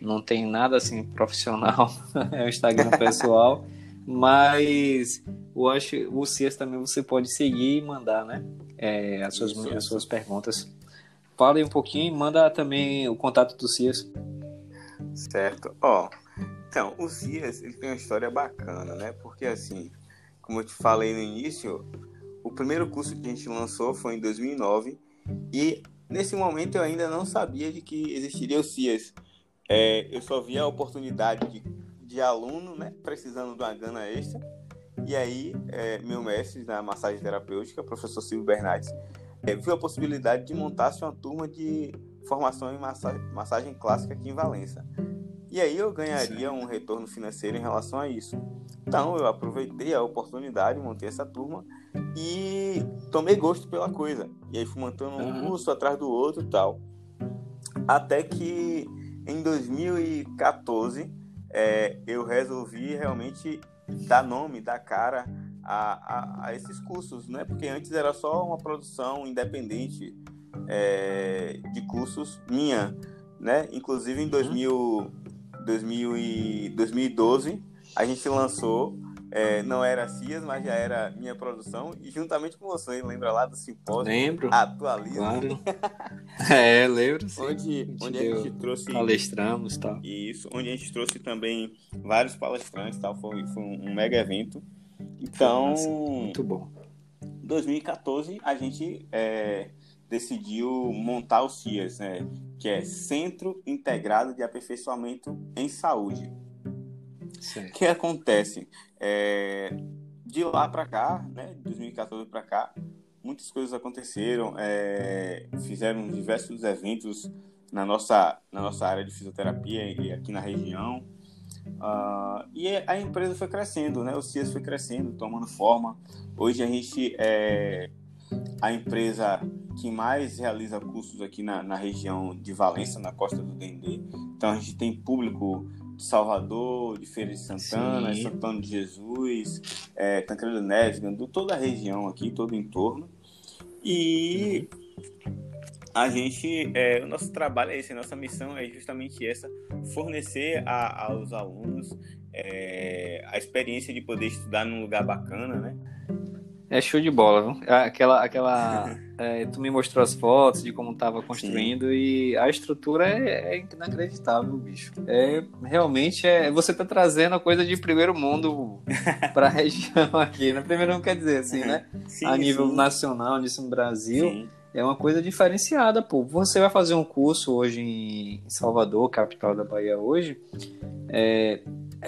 Não tem nada assim profissional, é o Instagram pessoal. Mas eu acho o Cias também você pode seguir e mandar, né? É, as, suas, as suas perguntas. Fala aí um pouquinho manda também o contato do Cias. Certo. Ó, então, o Cias ele tem uma história bacana, né? Porque assim, como eu te falei no início, o primeiro curso que a gente lançou foi em 2009 e nesse momento eu ainda não sabia de que existiria o CIAS. É, eu só via a oportunidade de, de aluno, né, precisando de uma gana extra. E aí, é, meu mestre na massagem terapêutica, professor Silvio Bernardes, é, viu a possibilidade de montar-se uma turma de formação em massagem, massagem clássica aqui em Valença. E aí eu ganharia um retorno financeiro em relação a isso. Então eu aproveitei a oportunidade, montei essa turma e tomei gosto pela coisa. E aí fui montando um curso atrás do outro e tal. Até que em 2014 é, eu resolvi realmente dar nome, dar cara a, a, a, esses cursos, né? Porque antes era só uma produção independente é, de cursos minha, né? Inclusive em 2000, 2000 e 2012, a gente lançou, é, não era Cias, mas já era minha produção, e juntamente com você, lembra lá do simpósio? Lembro. Atualiza. Claro. é, lembro. Sim. Onde, onde a gente trouxe. Palestramos tal. Isso, onde a gente trouxe também vários palestrantes tal. Foi, foi um mega evento. Então. Nossa, muito bom. 2014, a gente. É, decidiu montar o CIAS, né? que é Centro Integrado de Aperfeiçoamento em Saúde. O que acontece? É, de lá para cá, né, de 2014 para cá, muitas coisas aconteceram, é, fizeram diversos eventos na nossa, na nossa área de fisioterapia e aqui na região. Uh, e a empresa foi crescendo, né? O CIAS foi crescendo, tomando forma. Hoje a gente é, a empresa que mais realiza cursos aqui na, na região de Valença, na costa do Dendê. Então a gente tem público Salvador, de Feira de Santana, Sim. Santana de Jesus, é, Tancredo Neves, de toda a região aqui, todo o entorno. E a gente, é, o nosso trabalho é esse, a nossa missão é justamente essa, fornecer a, aos alunos é, a experiência de poder estudar num lugar bacana, né? É show de bola, viu? Aquela, aquela, é, tu me mostrou as fotos de como tava construindo Sim. e a estrutura é, é, inacreditável, bicho. É realmente é, você tá trazendo a coisa de primeiro mundo para a região aqui, né? Primeiro mundo quer dizer assim, né? Sim, a nível sim. nacional, nisso no Brasil. Sim. É uma coisa diferenciada, pô. Você vai fazer um curso hoje em Salvador, capital da Bahia hoje, é, é,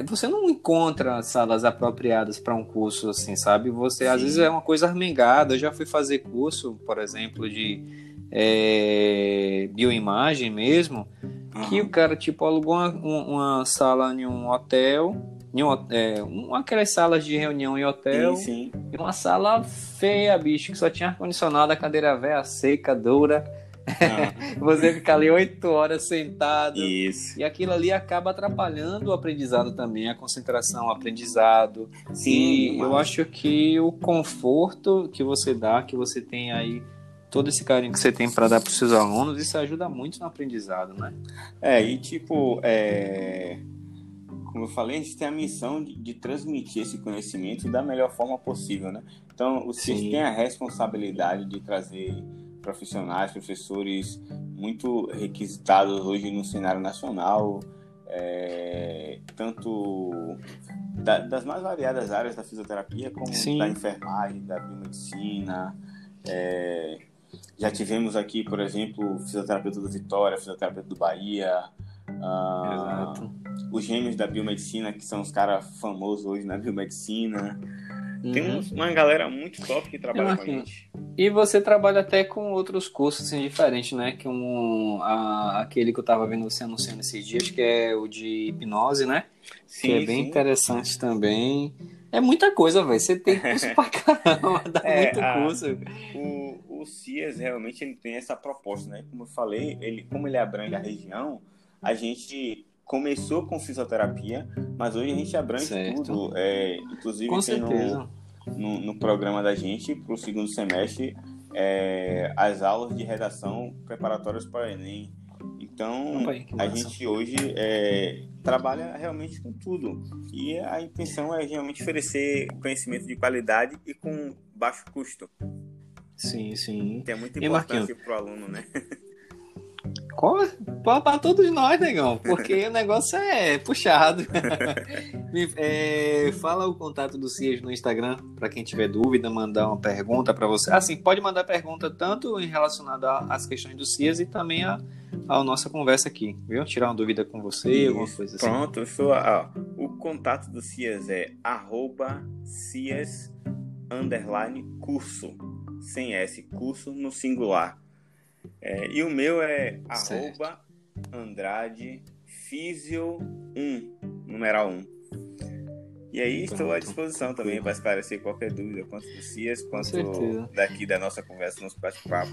você não encontra salas apropriadas para um curso assim, sabe? Você Sim. às vezes é uma coisa armengada. Eu já fui fazer curso, por exemplo, de é, bioimagem mesmo, uhum. que o cara tipo alugou uma, uma, sala em um hotel, um, é, uma aquelas salas de reunião em hotel, sim, sim. e uma sala feia, bicho, que só tinha ar condicionado, a cadeira velha, seca, dura você fica ali oito horas sentado. Isso. E aquilo ali acaba atrapalhando o aprendizado também, a concentração, o aprendizado. Sim. E eu acho que o conforto que você dá, que você tem aí todo esse carinho que você tem para dar para os seus alunos, isso ajuda muito no aprendizado, né? É, e tipo, é... como eu falei, a gente tem a missão de, de, transmitir esse conhecimento da melhor forma possível, né? Então, os CIS têm a responsabilidade de trazer profissionais, professores muito requisitados hoje no cenário nacional, é, tanto da, das mais variadas áreas da fisioterapia, como Sim. da enfermagem, da biomedicina. É, já tivemos aqui, por exemplo, fisioterapeuta do Vitória, fisioterapeuta do Bahia, ah, os gêmeos da biomedicina, que são os caras famosos hoje na biomedicina. Tem uhum. uma galera muito top que trabalha com a gente. E você trabalha até com outros cursos assim, diferentes, né? Que um, a, aquele que eu tava vendo você anunciando esses dias, que é o de hipnose, né? Sim, que é bem sim. interessante também. É muita coisa, velho. Você tem curso pra caramba, dá é, muito a, curso. O, o CIAS realmente ele tem essa proposta, né? Como eu falei, ele, como ele abrange a região, a gente começou com fisioterapia, mas hoje a gente abrange certo. tudo. É, inclusive com tem no, no, no, programa da gente, para o segundo semestre, é, as aulas de redação preparatórias para o Enem. Então, a gente hoje é, trabalha realmente com tudo. E a intenção é realmente oferecer conhecimento de qualidade e com baixo custo. Sim, sim. Que é muito importante para o aluno, né? Para todos nós, negão, porque o negócio é puxado. é, fala o contato do Cias no Instagram, para quem tiver dúvida, mandar uma pergunta para você. Assim, pode mandar pergunta tanto em relacionada às questões do Cias e também a, a nossa conversa aqui, viu? Tirar uma dúvida com você, Isso. alguma coisa assim. Pronto, eu sou, ó, o contato do Cias é arroba Cias underline curso, sem S, curso no singular. É, e o meu é certo. arroba Andrade Físio 1, numeral 1. E aí estou à disposição também para esclarecer qualquer dúvida, quanto do CIAS, quanto daqui da nossa conversa, nosso bate-papo.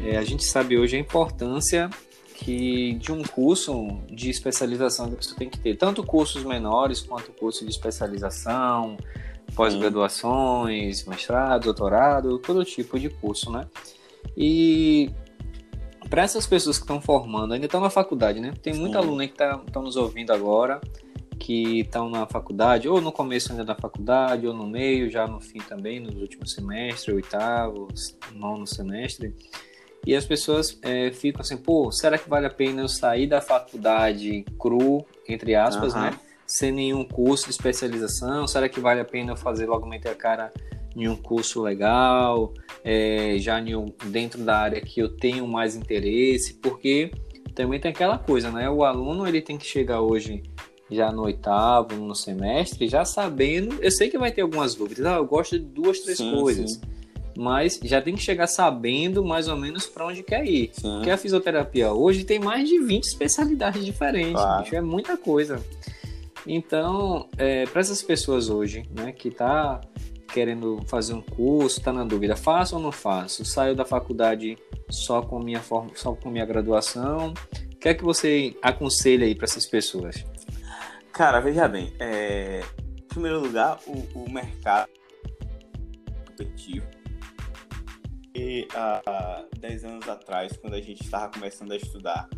É, a gente sabe hoje a importância que de um curso de especialização que você tem que ter, tanto cursos menores quanto curso de especialização, pós-graduações, mestrado, doutorado, todo tipo de curso, né? E para essas pessoas que estão formando, ainda estão na faculdade, né? Tem muito aluno aí que estão tá, nos ouvindo agora, que estão na faculdade, ou no começo ainda da faculdade, ou no meio, já no fim também, nos últimos semestres, oitavo, nono semestre. E as pessoas é, ficam assim, pô, será que vale a pena eu sair da faculdade cru, entre aspas, uhum. né? Sem nenhum curso de especialização? Será que vale a pena eu fazer logo meter a cara em um curso legal, é, já um, dentro da área que eu tenho mais interesse? Porque também tem aquela coisa, né? O aluno ele tem que chegar hoje já no oitavo, no semestre, já sabendo. Eu sei que vai ter algumas dúvidas. Ah, eu gosto de duas, três sim, coisas. Sim mas já tem que chegar sabendo mais ou menos para onde quer ir. Sim. Porque a fisioterapia hoje tem mais de 20 especialidades diferentes, claro. bicho, é muita coisa. Então, é, para essas pessoas hoje, né, que tá querendo fazer um curso, está na dúvida, faço ou não faço? Saio da faculdade só com minha forma, só com minha graduação? O que é que você aconselha aí para essas pessoas? Cara, veja bem, é... em primeiro lugar, o, o mercado competitivo. E há 10 anos atrás, quando a gente estava começando a estudar,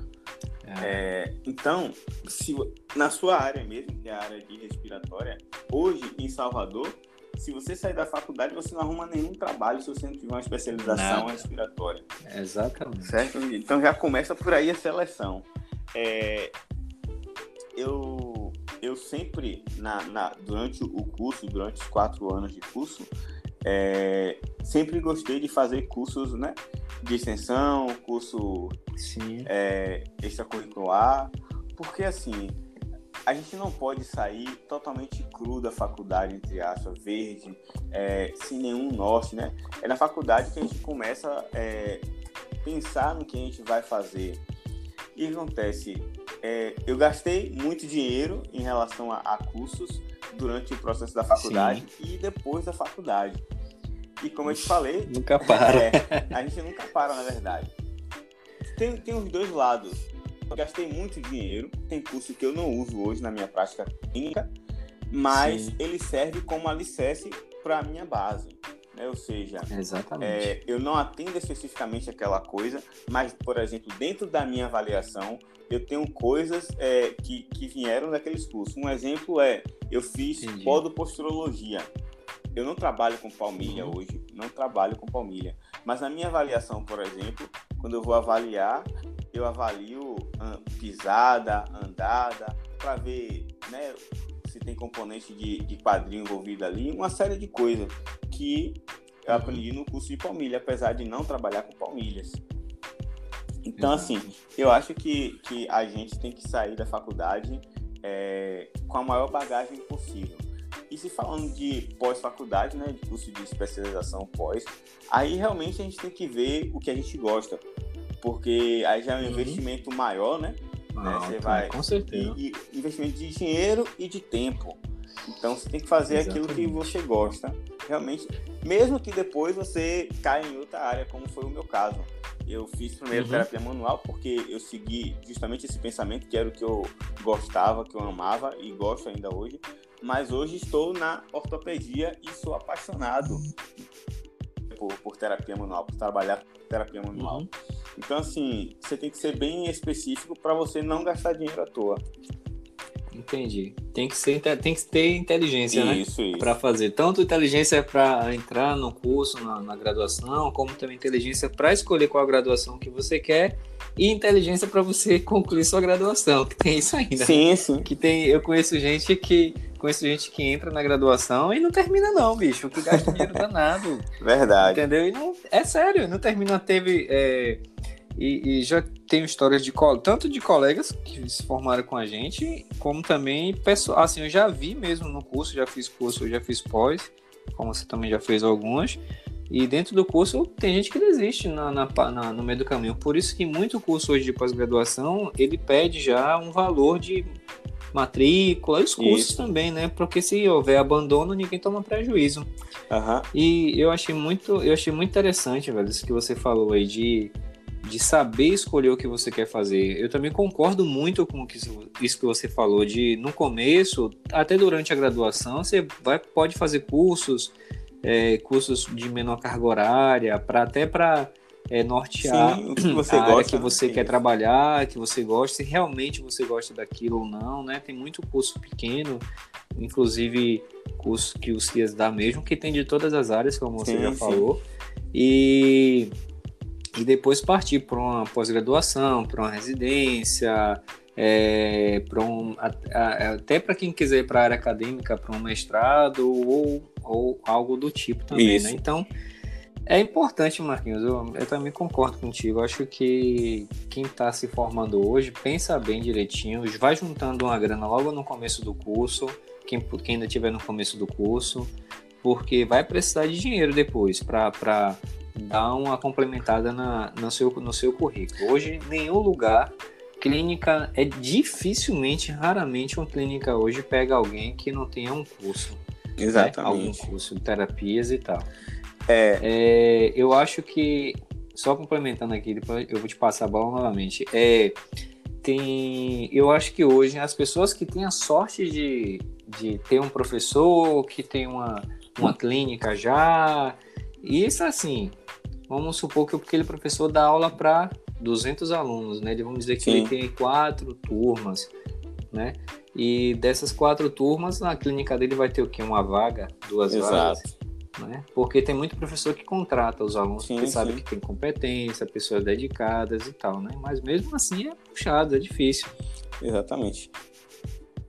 é, então, se, na sua área mesmo, que é a área de respiratória, hoje em Salvador, se você sair da faculdade, você não arruma nenhum trabalho se você não tiver uma especialização Nada. respiratória. Exatamente. Certo? Então já começa por aí a seleção. É, eu, eu sempre, na, na, durante o curso, durante os quatro anos de curso, é, sempre gostei de fazer cursos né, de extensão, curso é, extracurricular, porque assim, a gente não pode sair totalmente cru da faculdade, entre aspas, verde, é, sem nenhum norte, né? É na faculdade que a gente começa a é, pensar no que a gente vai fazer. E acontece, é, eu gastei muito dinheiro em relação a, a, cursos durante o processo da faculdade Sim. e depois da faculdade. E como eu te falei. Nunca para. É, a gente nunca para, na verdade. Tem, tem os dois lados. Eu gastei muito dinheiro. Tem curso que eu não uso hoje na minha prática clínica, mas Sim. ele serve como alicerce para a minha base. Né? Ou seja, é, eu não atendo especificamente aquela coisa, mas, por exemplo, dentro da minha avaliação, eu tenho coisas é, que, que vieram daqueles cursos. Um exemplo é, eu fiz podoposturologia. Eu não trabalho com palmilha uhum. hoje, não trabalho com palmilha. Mas na minha avaliação, por exemplo, quando eu vou avaliar, eu avalio pisada, andada, para ver né, se tem componente de, de quadrinho envolvido ali, uma série de coisas que eu aprendi no curso de palmilha, apesar de não trabalhar com palmilhas. Então, assim, eu acho que, que a gente tem que sair da faculdade é, com a maior bagagem possível. E se falando de pós-faculdade, né, de curso de especialização pós, aí realmente a gente tem que ver o que a gente gosta, porque aí já é um uhum. investimento maior, né? Ah, né? Você vai com certeza. E, e, investimento de dinheiro e de tempo. Então você tem que fazer Exatamente. aquilo que você gosta. Realmente, mesmo que depois você caia em outra área, como foi o meu caso. Eu fiz primeiro uhum. terapia manual porque eu segui justamente esse pensamento que era o que eu gostava, que eu amava e gosto ainda hoje. Mas hoje estou na ortopedia e sou apaixonado por, por terapia manual, por trabalhar terapia manual. Uhum. Então, assim, você tem que ser bem específico para você não gastar dinheiro à toa. Entendi. Tem que, ser, tem que ter inteligência, né? isso, né? Isso. Para fazer. Tanto inteligência para entrar no curso, na, na graduação, como também inteligência para escolher qual a graduação que você quer e inteligência para você concluir sua graduação, que tem isso ainda. Sim, sim. Que tem, eu conheço gente que conheço gente que entra na graduação e não termina não, bicho, que gasta dinheiro danado. Verdade. Entendeu? E não, é sério, não termina, teve é, e, e, já tenho histórias de tanto de colegas que se formaram com a gente, como também pessoal. Assim, eu já vi mesmo no curso, já fiz curso, já fiz pós, como você também já fez algumas. E dentro do curso tem gente que desiste na, na, na, no meio do caminho. Por isso que muito curso hoje de pós-graduação ele pede já um valor de matrícula e os cursos isso. também, né? Porque se houver abandono, ninguém toma prejuízo. Uhum. E eu achei muito, eu achei muito interessante, velho, isso que você falou aí de de saber escolher o que você quer fazer. Eu também concordo muito com isso que você falou, de no começo, até durante a graduação, você vai, pode fazer cursos, é, cursos de menor carga horária, para até para é, nortear Sim, que você a gosta, área que você quer trabalhar, que você gosta, se realmente você gosta daquilo ou não, né? Tem muito curso pequeno, inclusive curso que o CIAS dá mesmo, que tem de todas as áreas, como você sim, já falou. E e depois partir para uma pós-graduação, para uma residência, é, para um, até para quem quiser ir para a área acadêmica, para um mestrado ou, ou algo do tipo também, né? Então, é importante, Marquinhos, eu, eu também concordo contigo. Eu acho que quem está se formando hoje pensa bem direitinho, vai juntando uma grana logo no começo do curso, quem, quem ainda estiver no começo do curso, porque vai precisar de dinheiro depois para dar uma complementada na, no, seu, no seu currículo. Hoje, nenhum lugar, clínica, é dificilmente, raramente uma clínica hoje pega alguém que não tenha um curso. Exatamente. Né? Algum curso de terapias e tal. É. é. eu acho que, só complementando aqui, depois eu vou te passar a bola novamente. É, tem, eu acho que hoje as pessoas que têm a sorte de, de ter um professor, que tem uma, uma clínica já, isso assim, vamos supor que aquele professor dá aula para 200 alunos, né? Vamos dizer que Sim. ele tem quatro turmas, né? E dessas quatro turmas, na clínica dele vai ter o quê? Uma vaga, duas Exato. vagas. Né? Porque tem muito professor que contrata os alunos sim, porque sim. sabe que tem competência, pessoas dedicadas e tal, né? Mas mesmo assim é puxado, é difícil. Exatamente.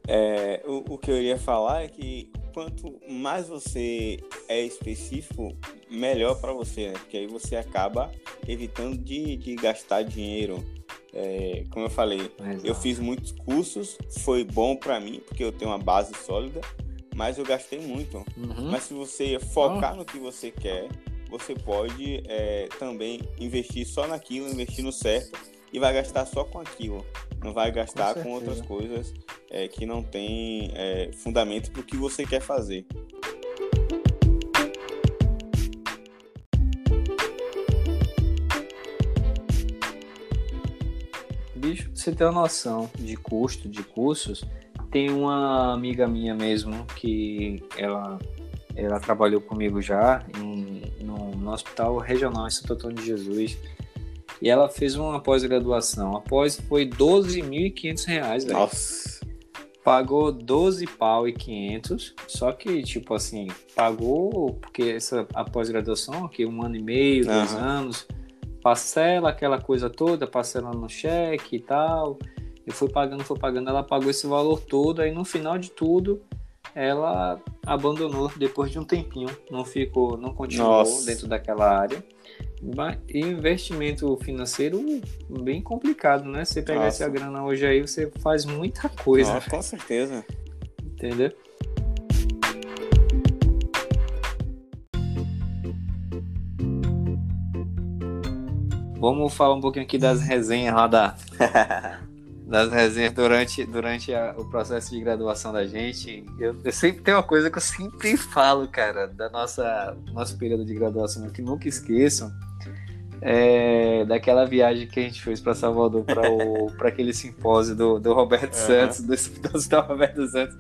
É, o, o que eu ia falar é que quanto mais você é específico, melhor para você, né? Porque aí você acaba evitando de, de gastar dinheiro. É, como eu falei, Exato. eu fiz muitos cursos, foi bom para mim, porque eu tenho uma base sólida, mas eu gastei muito. Uhum. Mas se você focar oh. no que você quer, você pode é, também investir só naquilo, investir no certo e vai gastar só com aquilo. Não vai gastar com, com outras coisas é, que não tem é, fundamento para o que você quer fazer. Bicho, você tem uma noção de custo de cursos, tem uma amiga minha mesmo que ela, ela trabalhou comigo já em, no, no Hospital Regional em Santo Antônio de Jesus. E ela fez uma pós-graduação. Após foi 12.500 reais, velho. Nossa. Pagou 12 pau e 500. Só que, tipo assim, pagou porque essa a pós-graduação, aqui um ano e meio, uhum. dois anos, parcela aquela coisa toda, parcelando no cheque e tal. E foi pagando, foi pagando, ela pagou esse valor todo, aí no final de tudo, ela abandonou depois de um tempinho, não ficou, não continuou Nossa. dentro daquela área. Investimento financeiro bem complicado, né? Você pegar essa grana hoje aí, você faz muita coisa. Nossa, com certeza. Entendeu? Vamos falar um pouquinho aqui das resenhas lá da das resenhas durante, durante a, o processo de graduação da gente. Eu, eu, sempre tem uma coisa que eu sempre falo, cara, da nossa nosso período de graduação, que nunca esqueçam. É, daquela viagem que a gente fez para Salvador para aquele simpósio do, do Roberto uhum. Santos, do, do Roberto Santos,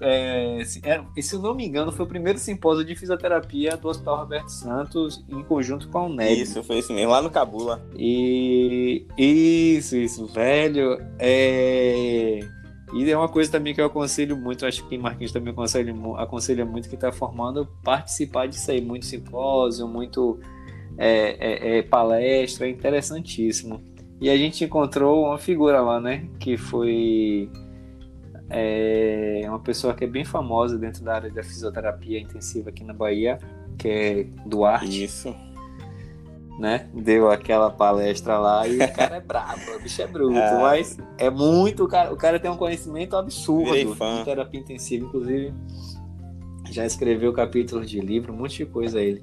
é, se, é, se eu não me engano, foi o primeiro simpósio de fisioterapia do Hospital Roberto Santos em conjunto com a UNEB. Isso, foi isso mesmo, lá no Cabula. E isso, isso, velho. É... E é uma coisa também que eu aconselho muito, acho que Marquinhos também aconselha, aconselha muito que está formando, participar disso aí, muito simpósio, muito é, é, é, palestra, é interessantíssimo. E a gente encontrou uma figura lá, né, que foi é uma pessoa que é bem famosa dentro da área da fisioterapia intensiva aqui na Bahia, que é Duarte. Isso. Né? Deu aquela palestra lá e o cara é brabo, o bicho é bruto, é. mas é muito. O cara, o cara tem um conhecimento absurdo de terapia intensiva, inclusive já escreveu capítulos de livro, um monte de coisa ele.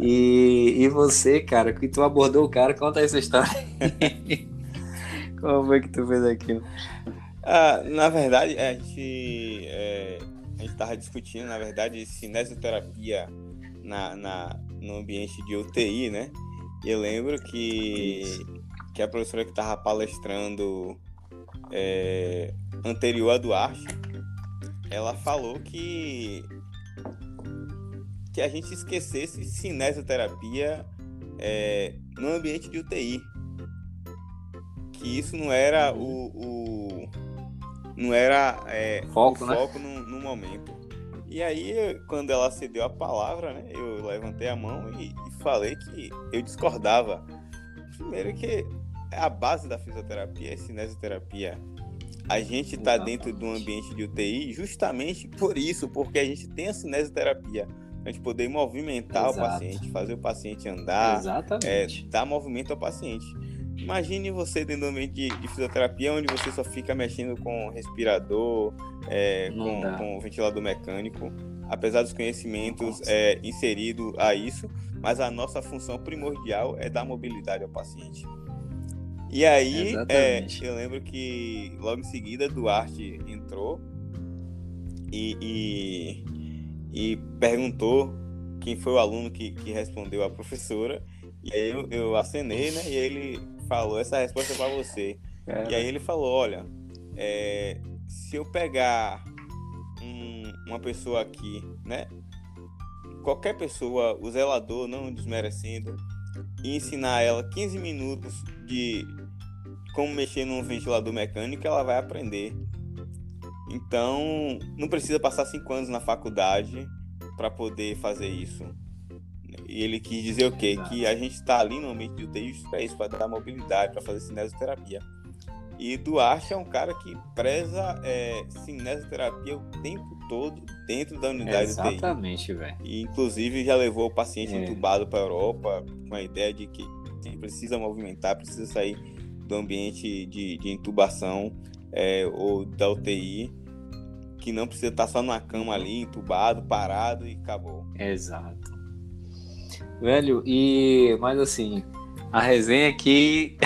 E, e você, cara, que tu abordou o cara, conta essa história. Como foi que tu fez aquilo? Ah, na verdade, a gente é, a gente estava discutindo, na verdade, cinesioterapia na, na, no ambiente de UTI, né? E eu lembro que, que a professora que estava palestrando é, anterior a Duarte, ela falou que que a gente esquecesse cinesioterapia é, no ambiente de UTI. Que isso não era o, o não era é, foco, o né? foco no, no, momento. E aí, quando ela cedeu a palavra, né, eu levantei a mão e, e falei que eu discordava. Primeiro que a base da fisioterapia é cinesioterapia. A gente está dentro de um ambiente de UTI justamente por isso, porque a gente tem a cinesioterapia. A gente poder movimentar Exato. o paciente, fazer o paciente andar, é, dar movimento ao paciente. Imagine você dentro do ambiente de, de, fisioterapia, onde você só fica mexendo com respirador, é, com, com, ventilador mecânico. Apesar dos conhecimentos é, inseridos a isso, mas a nossa função primordial é dar mobilidade ao paciente. E aí, é, eu lembro que logo em seguida Duarte entrou e, e, e perguntou quem foi o aluno que, que respondeu a professora. E aí eu, eu acenei, né? E ele falou, essa resposta é para você. É. E aí ele falou, olha, é, se eu pegar um, uma pessoa aqui, né? Qualquer pessoa, o zelador, não desmerecendo, e ensinar ela 15 minutos de como mexer num ventilador mecânico, ela vai aprender. Então, não precisa passar cinco anos na faculdade para poder fazer isso. E ele quis dizer o quê? Que a gente está ali no ambiente de UTI para isso, para dar mobilidade, para fazer cinesioterapia. E Duarte é um cara que preza é, cinesioterapia o tempo todo dentro da unidade Exatamente, Exatamente, velho. E inclusive já levou o paciente é. entubado para a Europa com a ideia de que precisa movimentar, precisa sair do ambiente de, de intubação é, ou da UTI, que não precisa estar só numa cama ali, entubado, parado e acabou. Exato. Velho, e mas assim, a resenha aqui,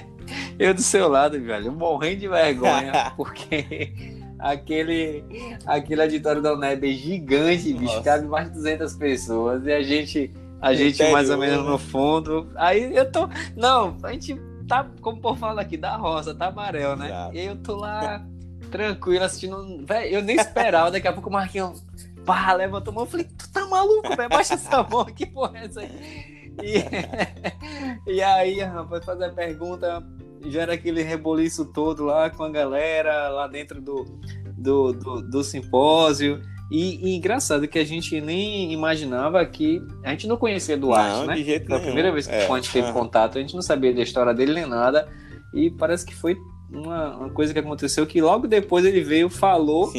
eu do seu lado, velho, morrendo de vergonha, porque aquele, aquele auditório da UNEB é gigante, bicho, cabe mais de 200 pessoas, e a gente, a gente mais ou menos no fundo. Aí eu tô. Não, a gente tá, como por falar aqui, da roça, tá amarelo, né? Exato. E aí eu tô lá, tranquilo, assistindo. Véio, eu nem esperava, daqui a pouco o Marquinhos pá, levantou a mão. Eu falei, tu tá maluco, velho? Baixa essa mão, que porra é essa aí? E, e aí, rapaz, fazer a pergunta, gera aquele reboliço todo lá com a galera, lá dentro do, do, do, do simpósio. E, e, engraçado que a gente nem imaginava que. A gente não conhecia Duarte, não, né? De jeito Foi a primeira vez que é. a gente teve contato, a gente não sabia da história dele nem nada. E parece que foi uma, uma coisa que aconteceu que logo depois ele veio, falou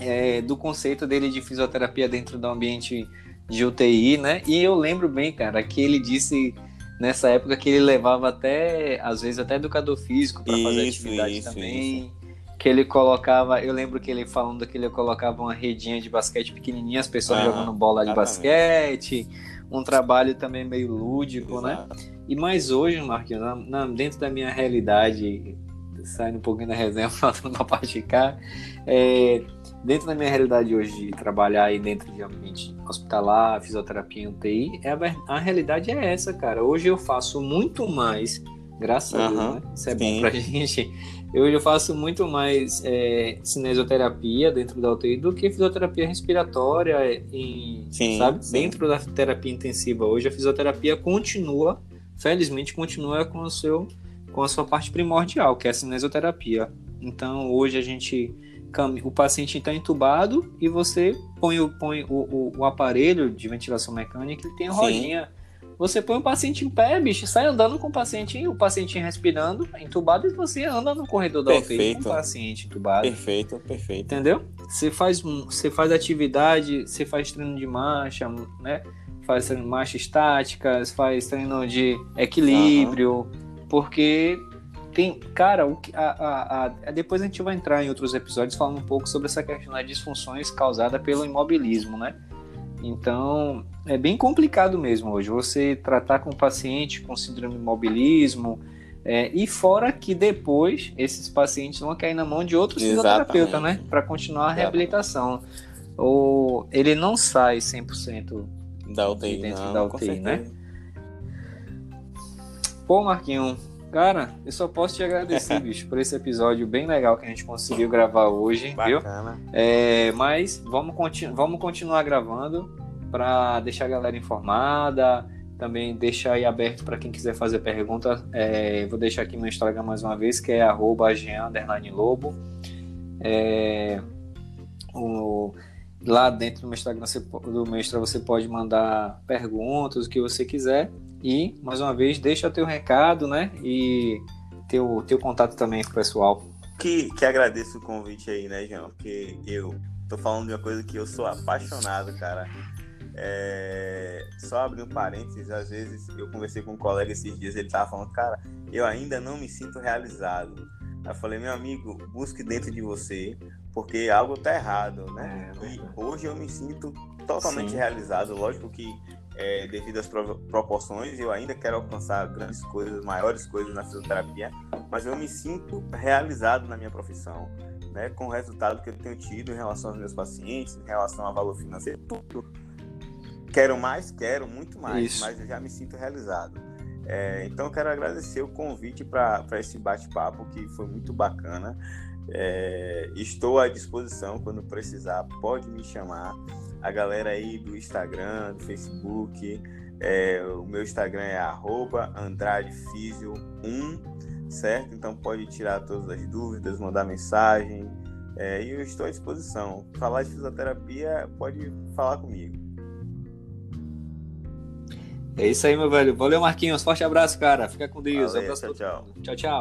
é, do conceito dele de fisioterapia dentro do ambiente de UTI, né? E eu lembro bem, cara, que ele disse nessa época que ele levava até, às vezes, até educador físico para fazer atividade isso, também. Isso que ele colocava, eu lembro que ele falando que ele colocava uma redinha de basquete pequenininha, as pessoas ah, jogando bola de basquete, um trabalho também meio lúdico, né? Exato. né? E mais hoje, Marquinhos, na, na, dentro da minha realidade, saindo um pouquinho da resenha, falando de cá, é, dentro da minha realidade hoje de trabalhar aí dentro de ambiente hospitalar, fisioterapia UTI, é a, a realidade é essa, cara. Hoje eu faço muito mais, graças a Deus, né? Isso é Sim. bom pra gente eu, eu faço muito mais é, cinesioterapia dentro da UTI do que fisioterapia respiratória, em, sim, sabe? Sim. Dentro da terapia intensiva. Hoje a fisioterapia continua, felizmente continua com, o seu, com a sua parte primordial, que é a cinesioterapia. Então hoje a gente o paciente está entubado e você põe, o, põe o, o, o, aparelho de ventilação mecânica, ele tem a rodinha você põe o paciente em pé, bicho, sai andando com o paciente, o paciente respirando, entubado, e você anda no corredor da UTI com o paciente entubado. Perfeito, perfeito. Entendeu? Você faz, você faz atividade, você faz treino de marcha, né? Faz treino de marcha estática, faz treino de equilíbrio, uhum. porque tem, cara, o que, a, a, a, depois a gente vai entrar em outros episódios falando um pouco sobre essa questão das disfunções causada pelo imobilismo, né? Então, é bem complicado mesmo hoje você tratar com um paciente com síndrome de imobilismo, é, e fora que depois esses pacientes vão cair na mão de outros fisioterapeutas, né? Para continuar a reabilitação. Ou ele não sai 100% da UTI, dentro não, da UTI, né? Pô, Marquinho, cara, eu só posso te agradecer, bicho, por esse episódio bem legal que a gente conseguiu gravar hoje, Bacana. viu? É, mas vamos, continu vamos continuar gravando para deixar a galera informada, também deixar aí aberto para quem quiser fazer pergunta. É, vou deixar aqui no Instagram mais uma vez, que é lobo. É, o, lá dentro do meu Instagram, você, do meu Instagram você pode mandar perguntas, o que você quiser. E, mais uma vez, deixa teu recado, né? E teu, teu contato também com o pessoal. Que, que agradeço o convite aí, né, João? Porque eu tô falando de uma coisa que eu sou apaixonado, cara. É... Só abrir um parênteses, às vezes eu conversei com um colega esses dias, ele tava falando, cara, eu ainda não me sinto realizado. Eu falei, meu amigo, busque dentro de você, porque algo tá errado, né? É, e hoje eu me sinto totalmente Sim. realizado. Lógico que é, devido às proporções, eu ainda quero alcançar grandes coisas, maiores coisas na fisioterapia, mas eu me sinto realizado na minha profissão, né, com o resultado que eu tenho tido em relação aos meus pacientes, em relação ao valor financeiro, tudo. Quero mais, quero muito mais, Isso. mas eu já me sinto realizado. É, então, eu quero agradecer o convite para esse bate-papo, que foi muito bacana. É, estou à disposição quando precisar, pode me chamar. A galera aí do Instagram, do Facebook, é, o meu Instagram é AndradeFísio1, certo? Então pode tirar todas as dúvidas, mandar mensagem. É, e eu estou à disposição. Falar de fisioterapia, pode falar comigo. É isso aí, meu velho. Valeu, Marquinhos. Forte abraço, cara. Fica com Deus. Valeu, tchau, tchau. Tchau, tchau.